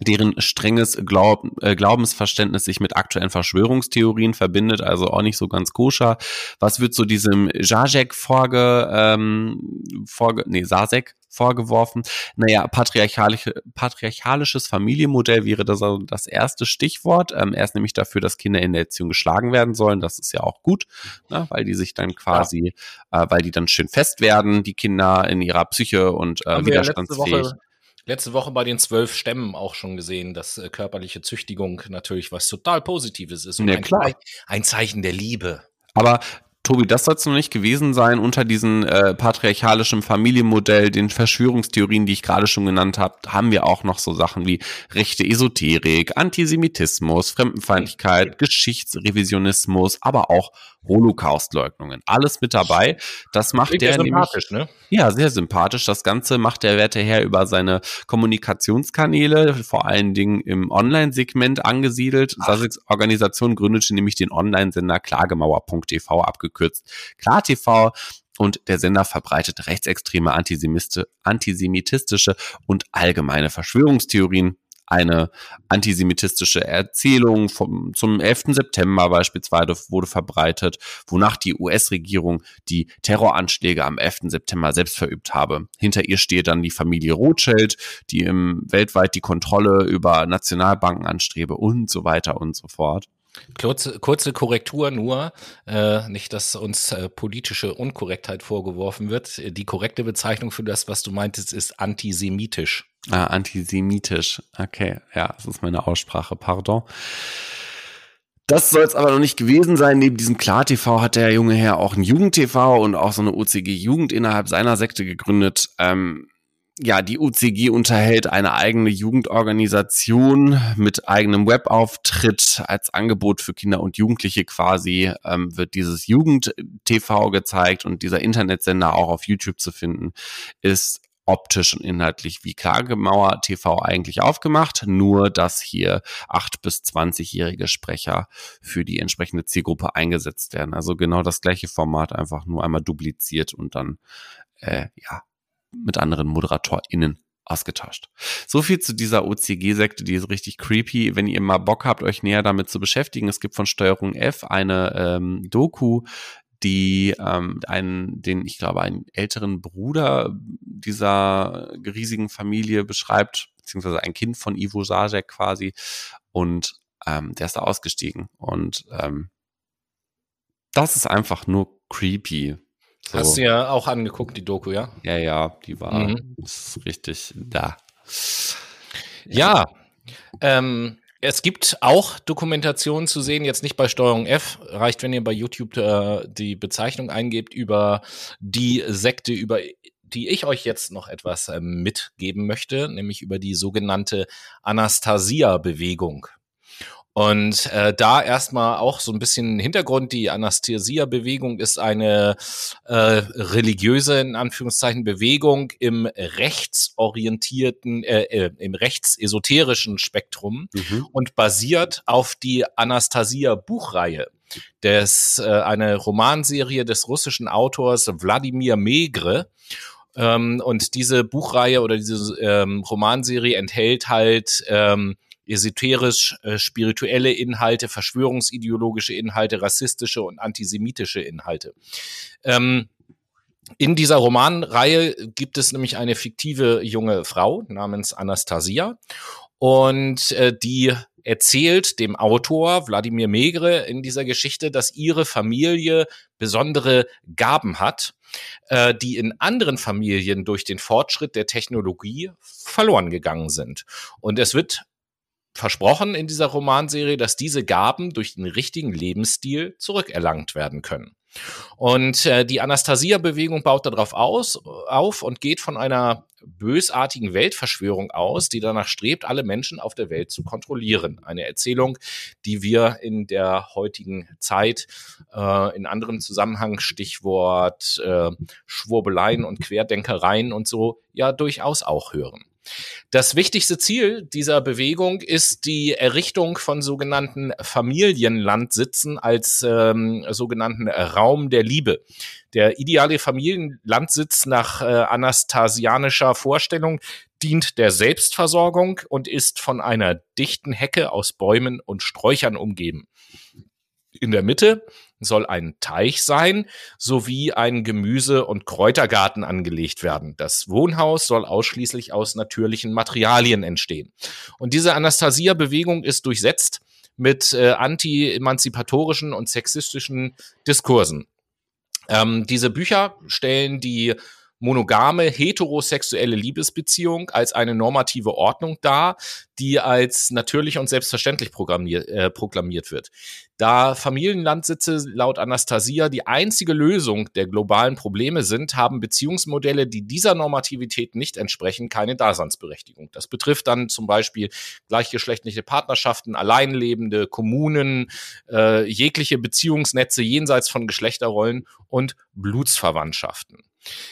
deren strenges Glaub, äh, Glaubensverständnis sich mit aktuellen Verschwörungstheorien verbindet, also auch nicht so ganz koscher. Was wird so diesem Zajek vorge, ähm, vorge nee, Sasek vorgeworfen. Naja, patriarchalische, patriarchalisches Familienmodell wäre das, also das erste Stichwort. Ähm, er ist nämlich dafür, dass Kinder in der Erziehung geschlagen werden sollen. Das ist ja auch gut, ne, weil die sich dann quasi, ja. äh, weil die dann schön fest werden, die Kinder in ihrer Psyche und äh, widerstandsfähig. Ja letzte, letzte Woche bei den zwölf Stämmen auch schon gesehen, dass äh, körperliche Züchtigung natürlich was total Positives ist und ja, ein, ein Zeichen der Liebe. Aber Tobi, das soll es noch nicht gewesen sein unter diesen äh, patriarchalischen Familienmodell, den Verschwörungstheorien, die ich gerade schon genannt habe, haben wir auch noch so Sachen wie rechte Esoterik, Antisemitismus, Fremdenfeindlichkeit, Geschichtsrevisionismus, aber auch Holocaustleugnungen. Alles mit dabei. Das macht Klingt der sympathisch, nämlich, ne? Ja, sehr sympathisch. Das Ganze macht der werte Herr über seine Kommunikationskanäle, vor allen Dingen im Online-Segment angesiedelt. Saseks Organisation gründete nämlich den Online-Sender klagemauer.tv abgekürzt. KlarTV und der Sender verbreitet rechtsextreme antisemitistische und allgemeine Verschwörungstheorien eine antisemitistische Erzählung vom, zum 11. September beispielsweise wurde verbreitet, wonach die US-Regierung die Terroranschläge am 11. September selbst verübt habe. Hinter ihr steht dann die Familie Rothschild, die im, weltweit die Kontrolle über Nationalbanken anstrebe und so weiter und so fort. Kurze, kurze Korrektur nur, äh, nicht, dass uns äh, politische Unkorrektheit vorgeworfen wird. Die korrekte Bezeichnung für das, was du meintest, ist antisemitisch. Ah, antisemitisch. Okay, ja, das ist meine Aussprache, pardon. Das soll es aber noch nicht gewesen sein. Neben diesem Klar-TV hat der junge Herr auch ein Jugend-TV und auch so eine OCG-Jugend innerhalb seiner Sekte gegründet. Ähm, ja, die UCG unterhält eine eigene Jugendorganisation mit eigenem Webauftritt als Angebot für Kinder und Jugendliche quasi ähm, wird dieses Jugend-TV gezeigt und dieser Internetsender auch auf YouTube zu finden ist optisch und inhaltlich wie Klagemauer TV eigentlich aufgemacht, nur dass hier acht bis zwanzigjährige Sprecher für die entsprechende Zielgruppe eingesetzt werden. Also genau das gleiche Format, einfach nur einmal dupliziert und dann äh, ja mit anderen ModeratorInnen ausgetauscht. So viel zu dieser OCG-Sekte, die ist richtig creepy. Wenn ihr mal Bock habt, euch näher damit zu beschäftigen, es gibt von Steuerung F eine ähm, Doku, die ähm, einen, den ich glaube, einen älteren Bruder dieser riesigen Familie beschreibt, beziehungsweise ein Kind von Ivo Sajek quasi. Und ähm, der ist da ausgestiegen. Und ähm, das ist einfach nur creepy. So. Hast du ja auch angeguckt, die Doku, ja? Ja, ja, die war mhm. richtig da. Ja, ähm, es gibt auch Dokumentationen zu sehen, jetzt nicht bei Steuerung F, reicht, wenn ihr bei YouTube äh, die Bezeichnung eingebt über die Sekte, über die ich euch jetzt noch etwas äh, mitgeben möchte, nämlich über die sogenannte Anastasia-Bewegung. Und äh, da erstmal auch so ein bisschen Hintergrund, die Anastasia-Bewegung ist eine äh, religiöse, in Anführungszeichen, Bewegung im rechtsorientierten, äh, äh, im rechtsesoterischen Spektrum mhm. und basiert auf die Anastasia-Buchreihe. Das äh, eine Romanserie des russischen Autors Wladimir Megre. Ähm, und diese Buchreihe oder diese ähm, Romanserie enthält halt ähm, esoterisch äh, spirituelle Inhalte, verschwörungsideologische Inhalte, rassistische und antisemitische Inhalte. Ähm, in dieser Romanreihe gibt es nämlich eine fiktive junge Frau namens Anastasia und äh, die erzählt dem Autor Wladimir Megre in dieser Geschichte, dass ihre Familie besondere Gaben hat, äh, die in anderen Familien durch den Fortschritt der Technologie verloren gegangen sind. Und es wird versprochen in dieser Romanserie, dass diese Gaben durch den richtigen Lebensstil zurückerlangt werden können. Und äh, die Anastasia-Bewegung baut darauf aus, auf und geht von einer bösartigen Weltverschwörung aus, die danach strebt, alle Menschen auf der Welt zu kontrollieren. Eine Erzählung, die wir in der heutigen Zeit äh, in anderem Zusammenhang, Stichwort äh, Schwurbeleien und Querdenkereien und so, ja durchaus auch hören. Das wichtigste Ziel dieser Bewegung ist die Errichtung von sogenannten Familienlandsitzen als ähm, sogenannten Raum der Liebe. Der ideale Familienlandsitz nach äh, anastasianischer Vorstellung dient der Selbstversorgung und ist von einer dichten Hecke aus Bäumen und Sträuchern umgeben. In der Mitte soll ein Teich sein, sowie ein Gemüse- und Kräutergarten angelegt werden. Das Wohnhaus soll ausschließlich aus natürlichen Materialien entstehen. Und diese Anastasia-Bewegung ist durchsetzt mit äh, anti-emanzipatorischen und sexistischen Diskursen. Ähm, diese Bücher stellen die monogame heterosexuelle Liebesbeziehung als eine normative Ordnung dar, die als natürlich und selbstverständlich äh, proklamiert wird. Da Familienlandsitze laut Anastasia die einzige Lösung der globalen Probleme sind, haben Beziehungsmodelle, die dieser Normativität nicht entsprechen, keine Daseinsberechtigung. Das betrifft dann zum Beispiel gleichgeschlechtliche Partnerschaften, Alleinlebende, Kommunen, äh, jegliche Beziehungsnetze jenseits von Geschlechterrollen und Blutsverwandtschaften.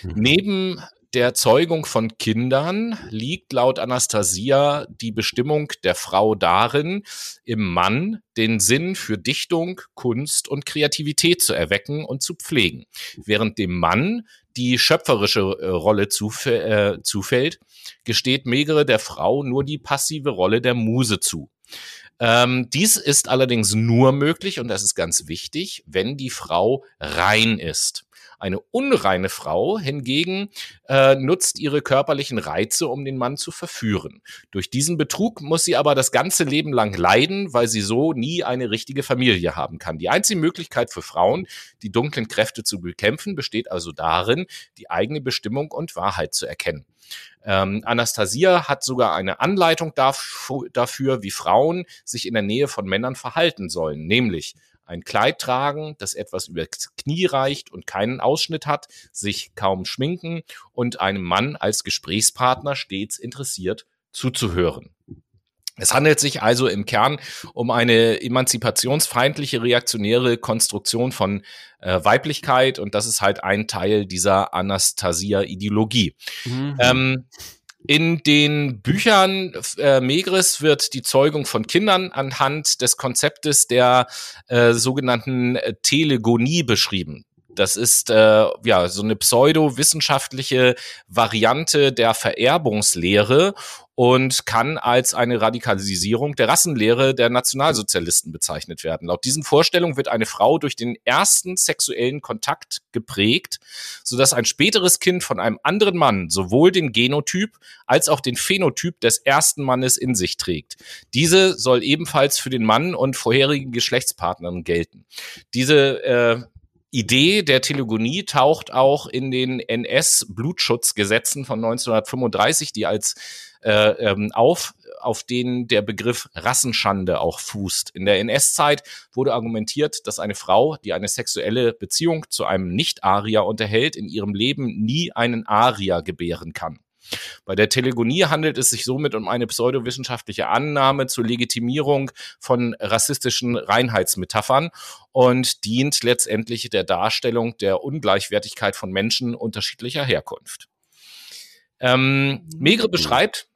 Mhm. Neben der Zeugung von Kindern liegt laut Anastasia die Bestimmung der Frau darin, im Mann den Sinn für Dichtung, Kunst und Kreativität zu erwecken und zu pflegen, während dem Mann die schöpferische äh, Rolle zuf äh, zufällt, gesteht Megere der Frau nur die passive Rolle der Muse zu. Ähm, dies ist allerdings nur möglich, und das ist ganz wichtig, wenn die Frau rein ist. Eine unreine Frau hingegen äh, nutzt ihre körperlichen Reize, um den Mann zu verführen. Durch diesen Betrug muss sie aber das ganze Leben lang leiden, weil sie so nie eine richtige Familie haben kann. Die einzige Möglichkeit für Frauen, die dunklen Kräfte zu bekämpfen, besteht also darin, die eigene Bestimmung und Wahrheit zu erkennen. Ähm, Anastasia hat sogar eine Anleitung dafür, wie Frauen sich in der Nähe von Männern verhalten sollen, nämlich ein Kleid tragen, das etwas über das Knie reicht und keinen Ausschnitt hat, sich kaum schminken und einem Mann als Gesprächspartner stets interessiert zuzuhören. Es handelt sich also im Kern um eine emanzipationsfeindliche reaktionäre Konstruktion von äh, Weiblichkeit und das ist halt ein Teil dieser Anastasia-Ideologie. Mhm. Ähm, in den Büchern äh, Megris wird die Zeugung von Kindern anhand des Konzeptes der äh, sogenannten äh, Telegonie beschrieben. Das ist äh, ja so eine pseudo-wissenschaftliche Variante der Vererbungslehre und kann als eine Radikalisierung der Rassenlehre der Nationalsozialisten bezeichnet werden. Laut diesen Vorstellungen wird eine Frau durch den ersten sexuellen Kontakt geprägt, sodass ein späteres Kind von einem anderen Mann sowohl den Genotyp als auch den Phänotyp des ersten Mannes in sich trägt. Diese soll ebenfalls für den Mann und vorherigen Geschlechtspartnern gelten. Diese äh, Idee der Telegonie taucht auch in den NS-Blutschutzgesetzen von 1935, die als äh, ähm, auf, auf denen der Begriff Rassenschande auch fußt. In der NS-Zeit wurde argumentiert, dass eine Frau, die eine sexuelle Beziehung zu einem Nicht-Arier unterhält, in ihrem Leben nie einen Arier gebären kann. Bei der Telegonie handelt es sich somit um eine pseudowissenschaftliche Annahme zur Legitimierung von rassistischen Reinheitsmetaphern und dient letztendlich der Darstellung der Ungleichwertigkeit von Menschen unterschiedlicher Herkunft. Ähm, Megre beschreibt,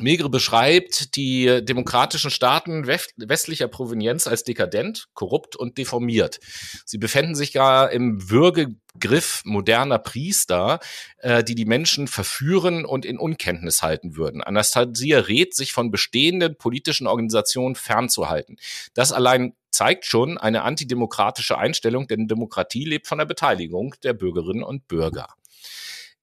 Megre beschreibt die demokratischen Staaten westlicher Provenienz als dekadent, korrupt und deformiert. Sie befinden sich gar im Würgegriff moderner Priester, äh, die die Menschen verführen und in Unkenntnis halten würden. Anastasia rät, sich von bestehenden politischen Organisationen fernzuhalten. Das allein zeigt schon eine antidemokratische Einstellung, denn Demokratie lebt von der Beteiligung der Bürgerinnen und Bürger.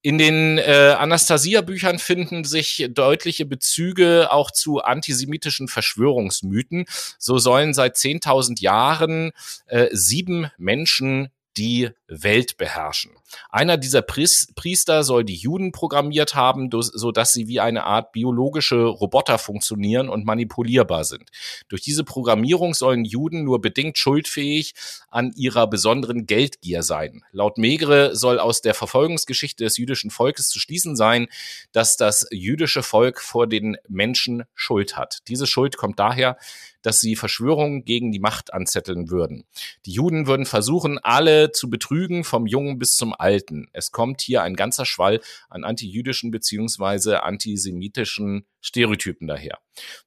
In den äh, Anastasia-Büchern finden sich deutliche Bezüge auch zu antisemitischen Verschwörungsmythen. So sollen seit 10.000 Jahren äh, sieben Menschen die Welt beherrschen. Einer dieser Priester soll die Juden programmiert haben, so sie wie eine Art biologische Roboter funktionieren und manipulierbar sind. Durch diese Programmierung sollen Juden nur bedingt schuldfähig an ihrer besonderen Geldgier sein. Laut Megre soll aus der Verfolgungsgeschichte des jüdischen Volkes zu schließen sein, dass das jüdische Volk vor den Menschen Schuld hat. Diese Schuld kommt daher, dass sie Verschwörungen gegen die Macht anzetteln würden. Die Juden würden versuchen, alle zu betrügen, vom Jungen bis zum Alten. Es kommt hier ein ganzer Schwall an antijüdischen beziehungsweise antisemitischen Stereotypen daher.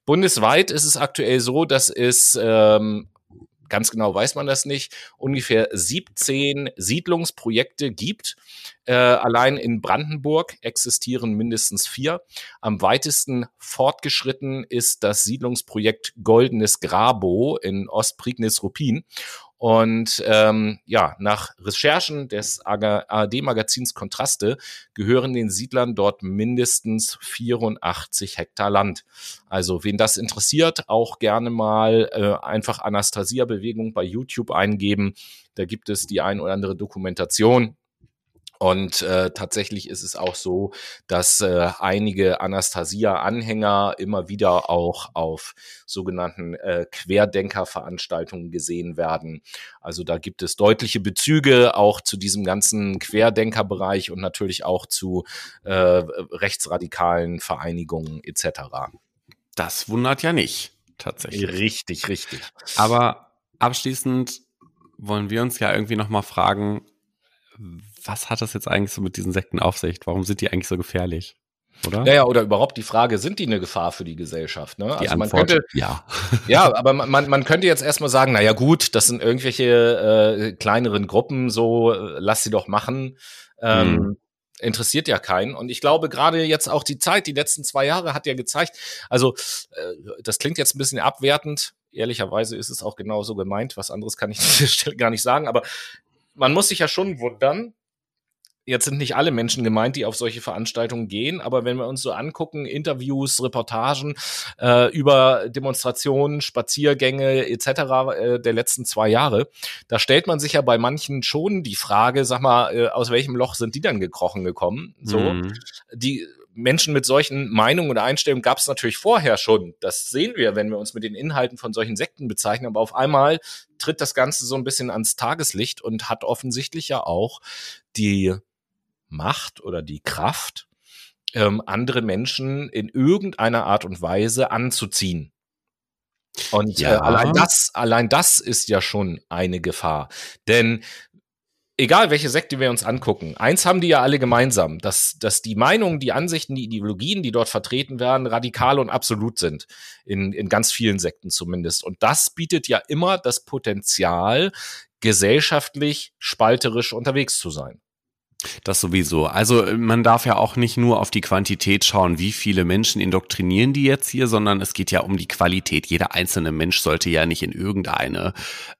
Bundesweit ist es aktuell so, dass es ähm, ganz genau weiß man das nicht, ungefähr 17 Siedlungsprojekte gibt. Äh, allein in Brandenburg existieren mindestens vier. Am weitesten fortgeschritten ist das Siedlungsprojekt Goldenes Grabo in Ostprignitz-Ruppin. Und ähm, ja, nach Recherchen des ARD-Magazins Kontraste gehören den Siedlern dort mindestens 84 Hektar Land. Also wen das interessiert, auch gerne mal äh, einfach Anastasia-Bewegung bei YouTube eingeben. Da gibt es die ein oder andere Dokumentation und äh, tatsächlich ist es auch so, dass äh, einige Anastasia-Anhänger immer wieder auch auf sogenannten äh, Querdenker-Veranstaltungen gesehen werden. Also da gibt es deutliche Bezüge auch zu diesem ganzen Querdenker-Bereich und natürlich auch zu äh, rechtsradikalen Vereinigungen etc. Das wundert ja nicht, tatsächlich. Richtig, richtig. Aber abschließend wollen wir uns ja irgendwie nochmal fragen, was hat das jetzt eigentlich so mit diesen Sekten auf sich? Warum sind die eigentlich so gefährlich? Oder? Ja, ja, oder überhaupt die Frage, sind die eine Gefahr für die Gesellschaft? Ne? Die also Antwort, man könnte, ja. [LAUGHS] ja, aber man, man könnte jetzt erstmal sagen, naja gut, das sind irgendwelche äh, kleineren Gruppen, so äh, lass sie doch machen. Ähm, hm. Interessiert ja keinen. Und ich glaube, gerade jetzt auch die Zeit, die letzten zwei Jahre hat ja gezeigt, also äh, das klingt jetzt ein bisschen abwertend, ehrlicherweise ist es auch genauso gemeint, was anderes kann ich [LAUGHS] an dieser Stelle gar nicht sagen, aber man muss sich ja schon wundern, jetzt sind nicht alle Menschen gemeint, die auf solche Veranstaltungen gehen, aber wenn wir uns so angucken, Interviews, Reportagen äh, über Demonstrationen, Spaziergänge etc. Äh, der letzten zwei Jahre, da stellt man sich ja bei manchen schon die Frage, sag mal, äh, aus welchem Loch sind die dann gekrochen gekommen? So, mhm. die Menschen mit solchen Meinungen oder Einstellungen gab es natürlich vorher schon. Das sehen wir, wenn wir uns mit den Inhalten von solchen Sekten bezeichnen. Aber auf einmal tritt das Ganze so ein bisschen ans Tageslicht und hat offensichtlich ja auch die Macht oder die Kraft, ähm, andere Menschen in irgendeiner Art und Weise anzuziehen. Und ja. äh, allein das, allein das ist ja schon eine Gefahr. Denn egal welche Sekte wir uns angucken, eins haben die ja alle gemeinsam, dass, dass die Meinungen, die Ansichten, die Ideologien, die dort vertreten werden, radikal und absolut sind. In, in ganz vielen Sekten zumindest. Und das bietet ja immer das Potenzial, gesellschaftlich spalterisch unterwegs zu sein. Das sowieso. Also man darf ja auch nicht nur auf die Quantität schauen, wie viele Menschen indoktrinieren die jetzt hier, sondern es geht ja um die Qualität. Jeder einzelne Mensch sollte ja nicht in irgendeine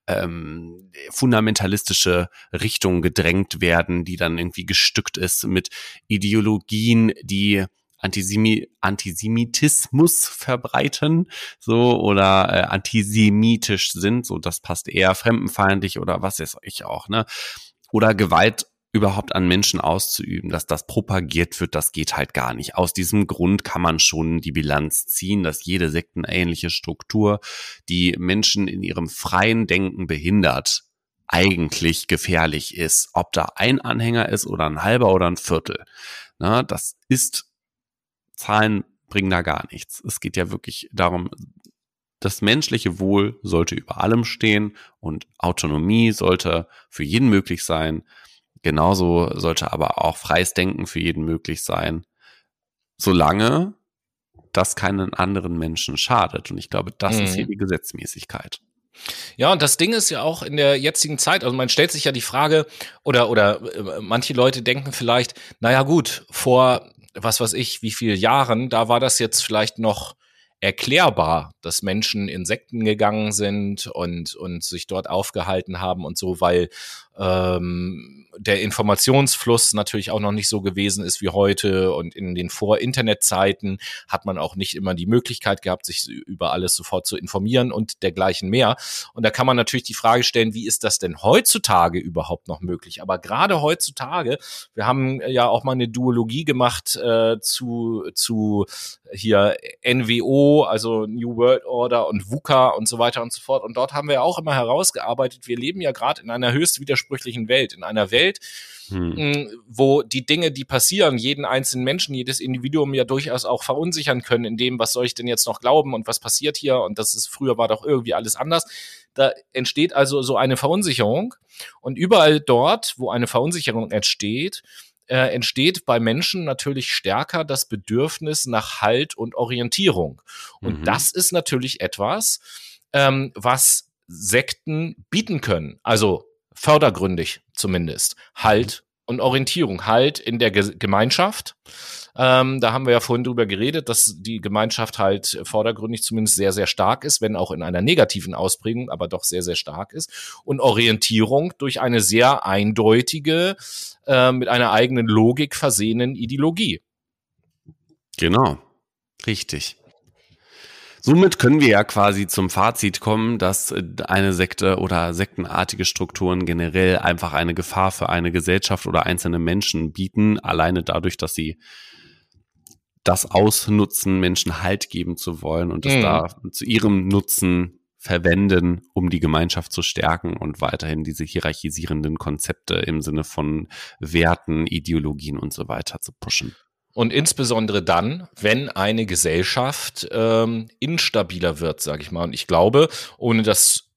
ähm, fundamentalistische Richtung gedrängt werden, die dann irgendwie gestückt ist mit Ideologien, die Antisemi Antisemitismus verbreiten, so oder äh, antisemitisch sind, so das passt eher fremdenfeindlich oder was weiß ich auch, ne? Oder Gewalt überhaupt an Menschen auszuüben, dass das propagiert wird, das geht halt gar nicht. Aus diesem Grund kann man schon die Bilanz ziehen, dass jede sektenähnliche Struktur, die Menschen in ihrem freien Denken behindert, eigentlich gefährlich ist. Ob da ein Anhänger ist oder ein halber oder ein Viertel. Na, das ist Zahlen bringen da gar nichts. Es geht ja wirklich darum, das menschliche Wohl sollte über allem stehen und Autonomie sollte für jeden möglich sein. Genauso sollte aber auch freies Denken für jeden möglich sein, solange das keinen anderen Menschen schadet. Und ich glaube, das mhm. ist hier mhm. die Gesetzmäßigkeit. Ja, und das Ding ist ja auch in der jetzigen Zeit, also man stellt sich ja die Frage, oder, oder äh, manche Leute denken vielleicht, naja gut, vor was weiß ich, wie viele Jahren, da war das jetzt vielleicht noch erklärbar, dass Menschen in Sekten gegangen sind und, und sich dort aufgehalten haben und so, weil ähm, der Informationsfluss natürlich auch noch nicht so gewesen ist wie heute und in den Vor-Internet-Zeiten hat man auch nicht immer die Möglichkeit gehabt, sich über alles sofort zu informieren und dergleichen mehr. Und da kann man natürlich die Frage stellen, wie ist das denn heutzutage überhaupt noch möglich? Aber gerade heutzutage, wir haben ja auch mal eine Duologie gemacht äh, zu, zu hier NWO, also New World Order und VUCA und so weiter und so fort. Und dort haben wir auch immer herausgearbeitet, wir leben ja gerade in einer höchst widersprüchlichen Welt, in einer Welt, hm. Mm, wo die Dinge, die passieren, jeden einzelnen Menschen, jedes Individuum ja durchaus auch verunsichern können, in dem, was soll ich denn jetzt noch glauben und was passiert hier und das ist, früher war doch irgendwie alles anders. Da entsteht also so eine Verunsicherung und überall dort, wo eine Verunsicherung entsteht, äh, entsteht bei Menschen natürlich stärker das Bedürfnis nach Halt und Orientierung. Und mhm. das ist natürlich etwas, ähm, was Sekten bieten können. Also fördergründig zumindest. Halt und Orientierung. Halt in der Ge Gemeinschaft. Ähm, da haben wir ja vorhin drüber geredet, dass die Gemeinschaft halt vordergründig zumindest sehr, sehr stark ist, wenn auch in einer negativen Ausprägung, aber doch sehr, sehr stark ist. Und Orientierung durch eine sehr eindeutige, äh, mit einer eigenen Logik versehenen Ideologie. Genau. Richtig. Somit können wir ja quasi zum Fazit kommen, dass äh, eine Sekte oder sektenartige Strukturen generell einfach eine Gefahr für eine Gesellschaft oder einzelne Menschen bieten, alleine dadurch, dass sie das ausnutzen, Menschen Halt geben zu wollen und das mhm. da zu ihrem Nutzen verwenden, um die Gemeinschaft zu stärken und weiterhin diese hierarchisierenden Konzepte im Sinne von Werten, Ideologien und so weiter zu pushen. Und insbesondere dann, wenn eine Gesellschaft ähm, instabiler wird, sage ich mal. Und ich glaube, ohne das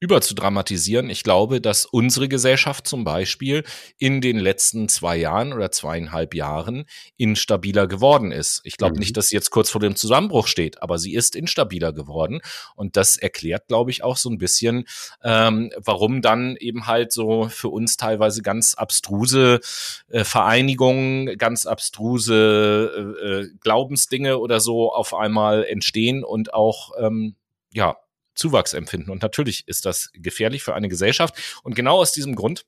überzudramatisieren. Ich glaube, dass unsere Gesellschaft zum Beispiel in den letzten zwei Jahren oder zweieinhalb Jahren instabiler geworden ist. Ich glaube mhm. nicht, dass sie jetzt kurz vor dem Zusammenbruch steht, aber sie ist instabiler geworden. Und das erklärt, glaube ich, auch so ein bisschen, ähm, warum dann eben halt so für uns teilweise ganz abstruse äh, Vereinigungen, ganz abstruse äh, äh Glaubensdinge oder so auf einmal entstehen und auch ähm, ja Zuwachs empfinden. Und natürlich ist das gefährlich für eine Gesellschaft. Und genau aus diesem Grund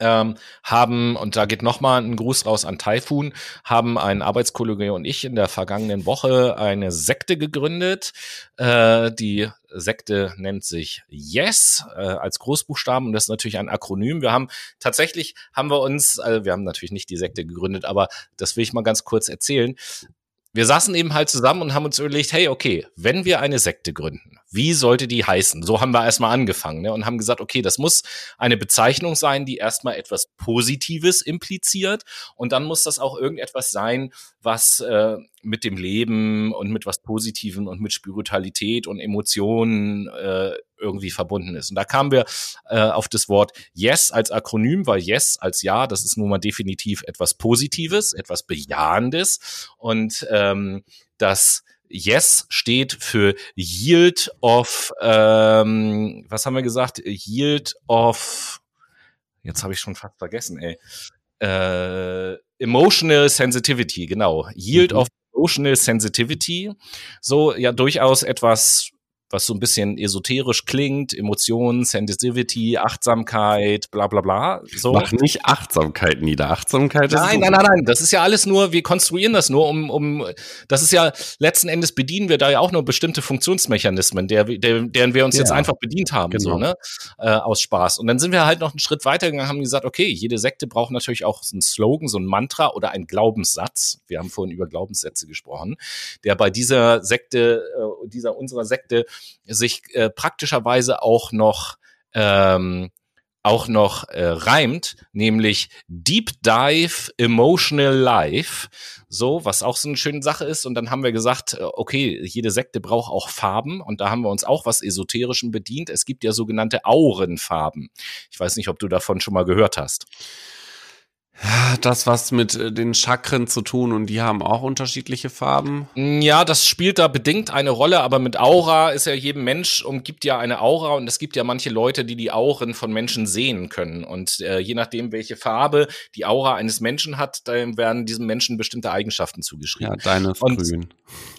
ähm, haben, und da geht nochmal ein Gruß raus an Typhoon, haben ein Arbeitskollege und ich in der vergangenen Woche eine Sekte gegründet. Äh, die Sekte nennt sich Yes äh, als Großbuchstaben und das ist natürlich ein Akronym. Wir haben tatsächlich haben wir uns, also wir haben natürlich nicht die Sekte gegründet, aber das will ich mal ganz kurz erzählen wir saßen eben halt zusammen und haben uns überlegt, hey, okay, wenn wir eine Sekte gründen, wie sollte die heißen? So haben wir erstmal angefangen ne, und haben gesagt, okay, das muss eine Bezeichnung sein, die erstmal etwas Positives impliziert und dann muss das auch irgendetwas sein, was äh, mit dem Leben und mit was Positivem und mit Spiritualität und Emotionen äh, irgendwie verbunden ist. Und da kamen wir äh, auf das Wort Yes als Akronym, weil Yes als Ja, das ist nun mal definitiv etwas Positives, etwas Bejahendes und ähm, das Yes steht für Yield of, ähm, was haben wir gesagt? Yield of, jetzt habe ich schon fast vergessen, ey. Äh, emotional Sensitivity, genau. Yield mhm. of Emotional Sensitivity. So ja durchaus etwas was so ein bisschen esoterisch klingt, Emotionen, Sensitivity, Achtsamkeit, bla bla bla. So. Mach nicht Achtsamkeit nieder. Achtsamkeit ist. Nein, nein, nein, nein. Das ist ja alles nur, wir konstruieren das nur, um, um das ist ja, letzten Endes bedienen wir da ja auch nur bestimmte Funktionsmechanismen, der, der, deren wir uns ja, jetzt einfach bedient haben, genau. so, ne? Äh, aus Spaß. Und dann sind wir halt noch einen Schritt weiter gegangen, haben gesagt, okay, jede Sekte braucht natürlich auch so einen Slogan, so ein Mantra oder einen Glaubenssatz. Wir haben vorhin über Glaubenssätze gesprochen, der bei dieser Sekte, äh, dieser unserer Sekte sich äh, praktischerweise auch noch ähm, auch noch äh, reimt, nämlich Deep Dive Emotional Life. So, was auch so eine schöne Sache ist. Und dann haben wir gesagt, äh, okay, jede Sekte braucht auch Farben. Und da haben wir uns auch was Esoterischem bedient. Es gibt ja sogenannte Aurenfarben. Ich weiß nicht, ob du davon schon mal gehört hast das was mit äh, den Chakren zu tun und die haben auch unterschiedliche Farben? Ja, das spielt da bedingt eine Rolle, aber mit Aura ist ja jedem Mensch umgibt ja eine Aura und es gibt ja manche Leute, die die Auren von Menschen sehen können und äh, je nachdem, welche Farbe die Aura eines Menschen hat, dann werden diesem Menschen bestimmte Eigenschaften zugeschrieben. Ja, deine ist und, grün.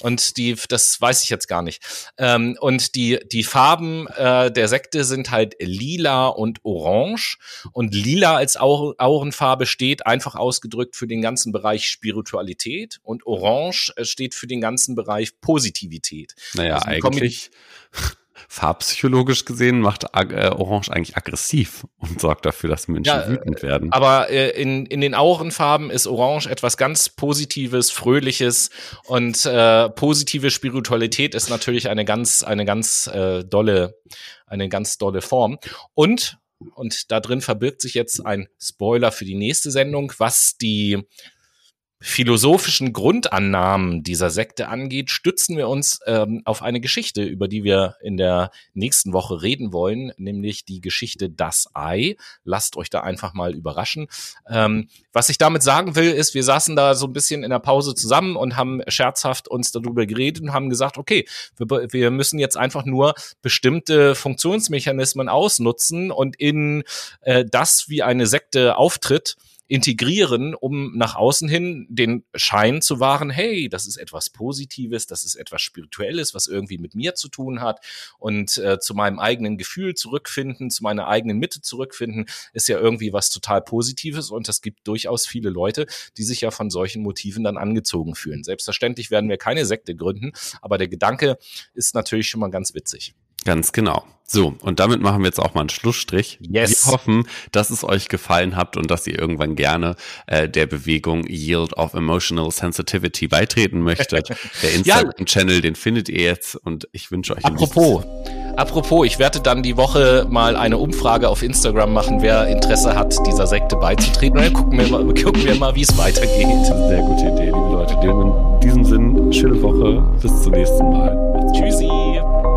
Und die, das weiß ich jetzt gar nicht. Ähm, und die, die Farben äh, der Sekte sind halt lila und orange und lila als Aurenfarbe steht steht einfach ausgedrückt für den ganzen Bereich Spiritualität und Orange äh, steht für den ganzen Bereich Positivität. Naja, also eigentlich [LAUGHS] farbpsychologisch gesehen macht äh, Orange eigentlich aggressiv und sorgt dafür, dass Menschen ja, wütend werden. Aber äh, in, in den Aurenfarben ist Orange etwas ganz Positives, Fröhliches und äh, positive Spiritualität ist natürlich eine ganz, eine ganz äh, dolle, eine ganz dolle Form. Und und da drin verbirgt sich jetzt ein Spoiler für die nächste Sendung, was die philosophischen Grundannahmen dieser Sekte angeht, stützen wir uns ähm, auf eine Geschichte, über die wir in der nächsten Woche reden wollen, nämlich die Geschichte Das Ei. Lasst euch da einfach mal überraschen. Ähm, was ich damit sagen will, ist, wir saßen da so ein bisschen in der Pause zusammen und haben scherzhaft uns darüber geredet und haben gesagt, okay, wir, wir müssen jetzt einfach nur bestimmte Funktionsmechanismen ausnutzen und in äh, das, wie eine Sekte auftritt, integrieren, um nach außen hin den Schein zu wahren, hey, das ist etwas Positives, das ist etwas Spirituelles, was irgendwie mit mir zu tun hat und äh, zu meinem eigenen Gefühl zurückfinden, zu meiner eigenen Mitte zurückfinden, ist ja irgendwie was total Positives und es gibt durchaus viele Leute, die sich ja von solchen Motiven dann angezogen fühlen. Selbstverständlich werden wir keine Sekte gründen, aber der Gedanke ist natürlich schon mal ganz witzig. Ganz genau. So, und damit machen wir jetzt auch mal einen Schlussstrich. Yes. Wir hoffen, dass es euch gefallen habt und dass ihr irgendwann gerne äh, der Bewegung Yield of Emotional Sensitivity beitreten möchtet. [LAUGHS] Der Instagram-Channel, ja. den findet ihr jetzt und ich wünsche euch. Apropos, apropos, ich werde dann die Woche mal eine Umfrage auf Instagram machen, wer Interesse hat, dieser Sekte beizutreten. dann gucken wir mal, [LAUGHS] gucken wir mal, wie es weitergeht. Sehr gute Idee, liebe Leute. In diesem Sinn, schöne Woche. Bis zum nächsten Mal. Tschüssi.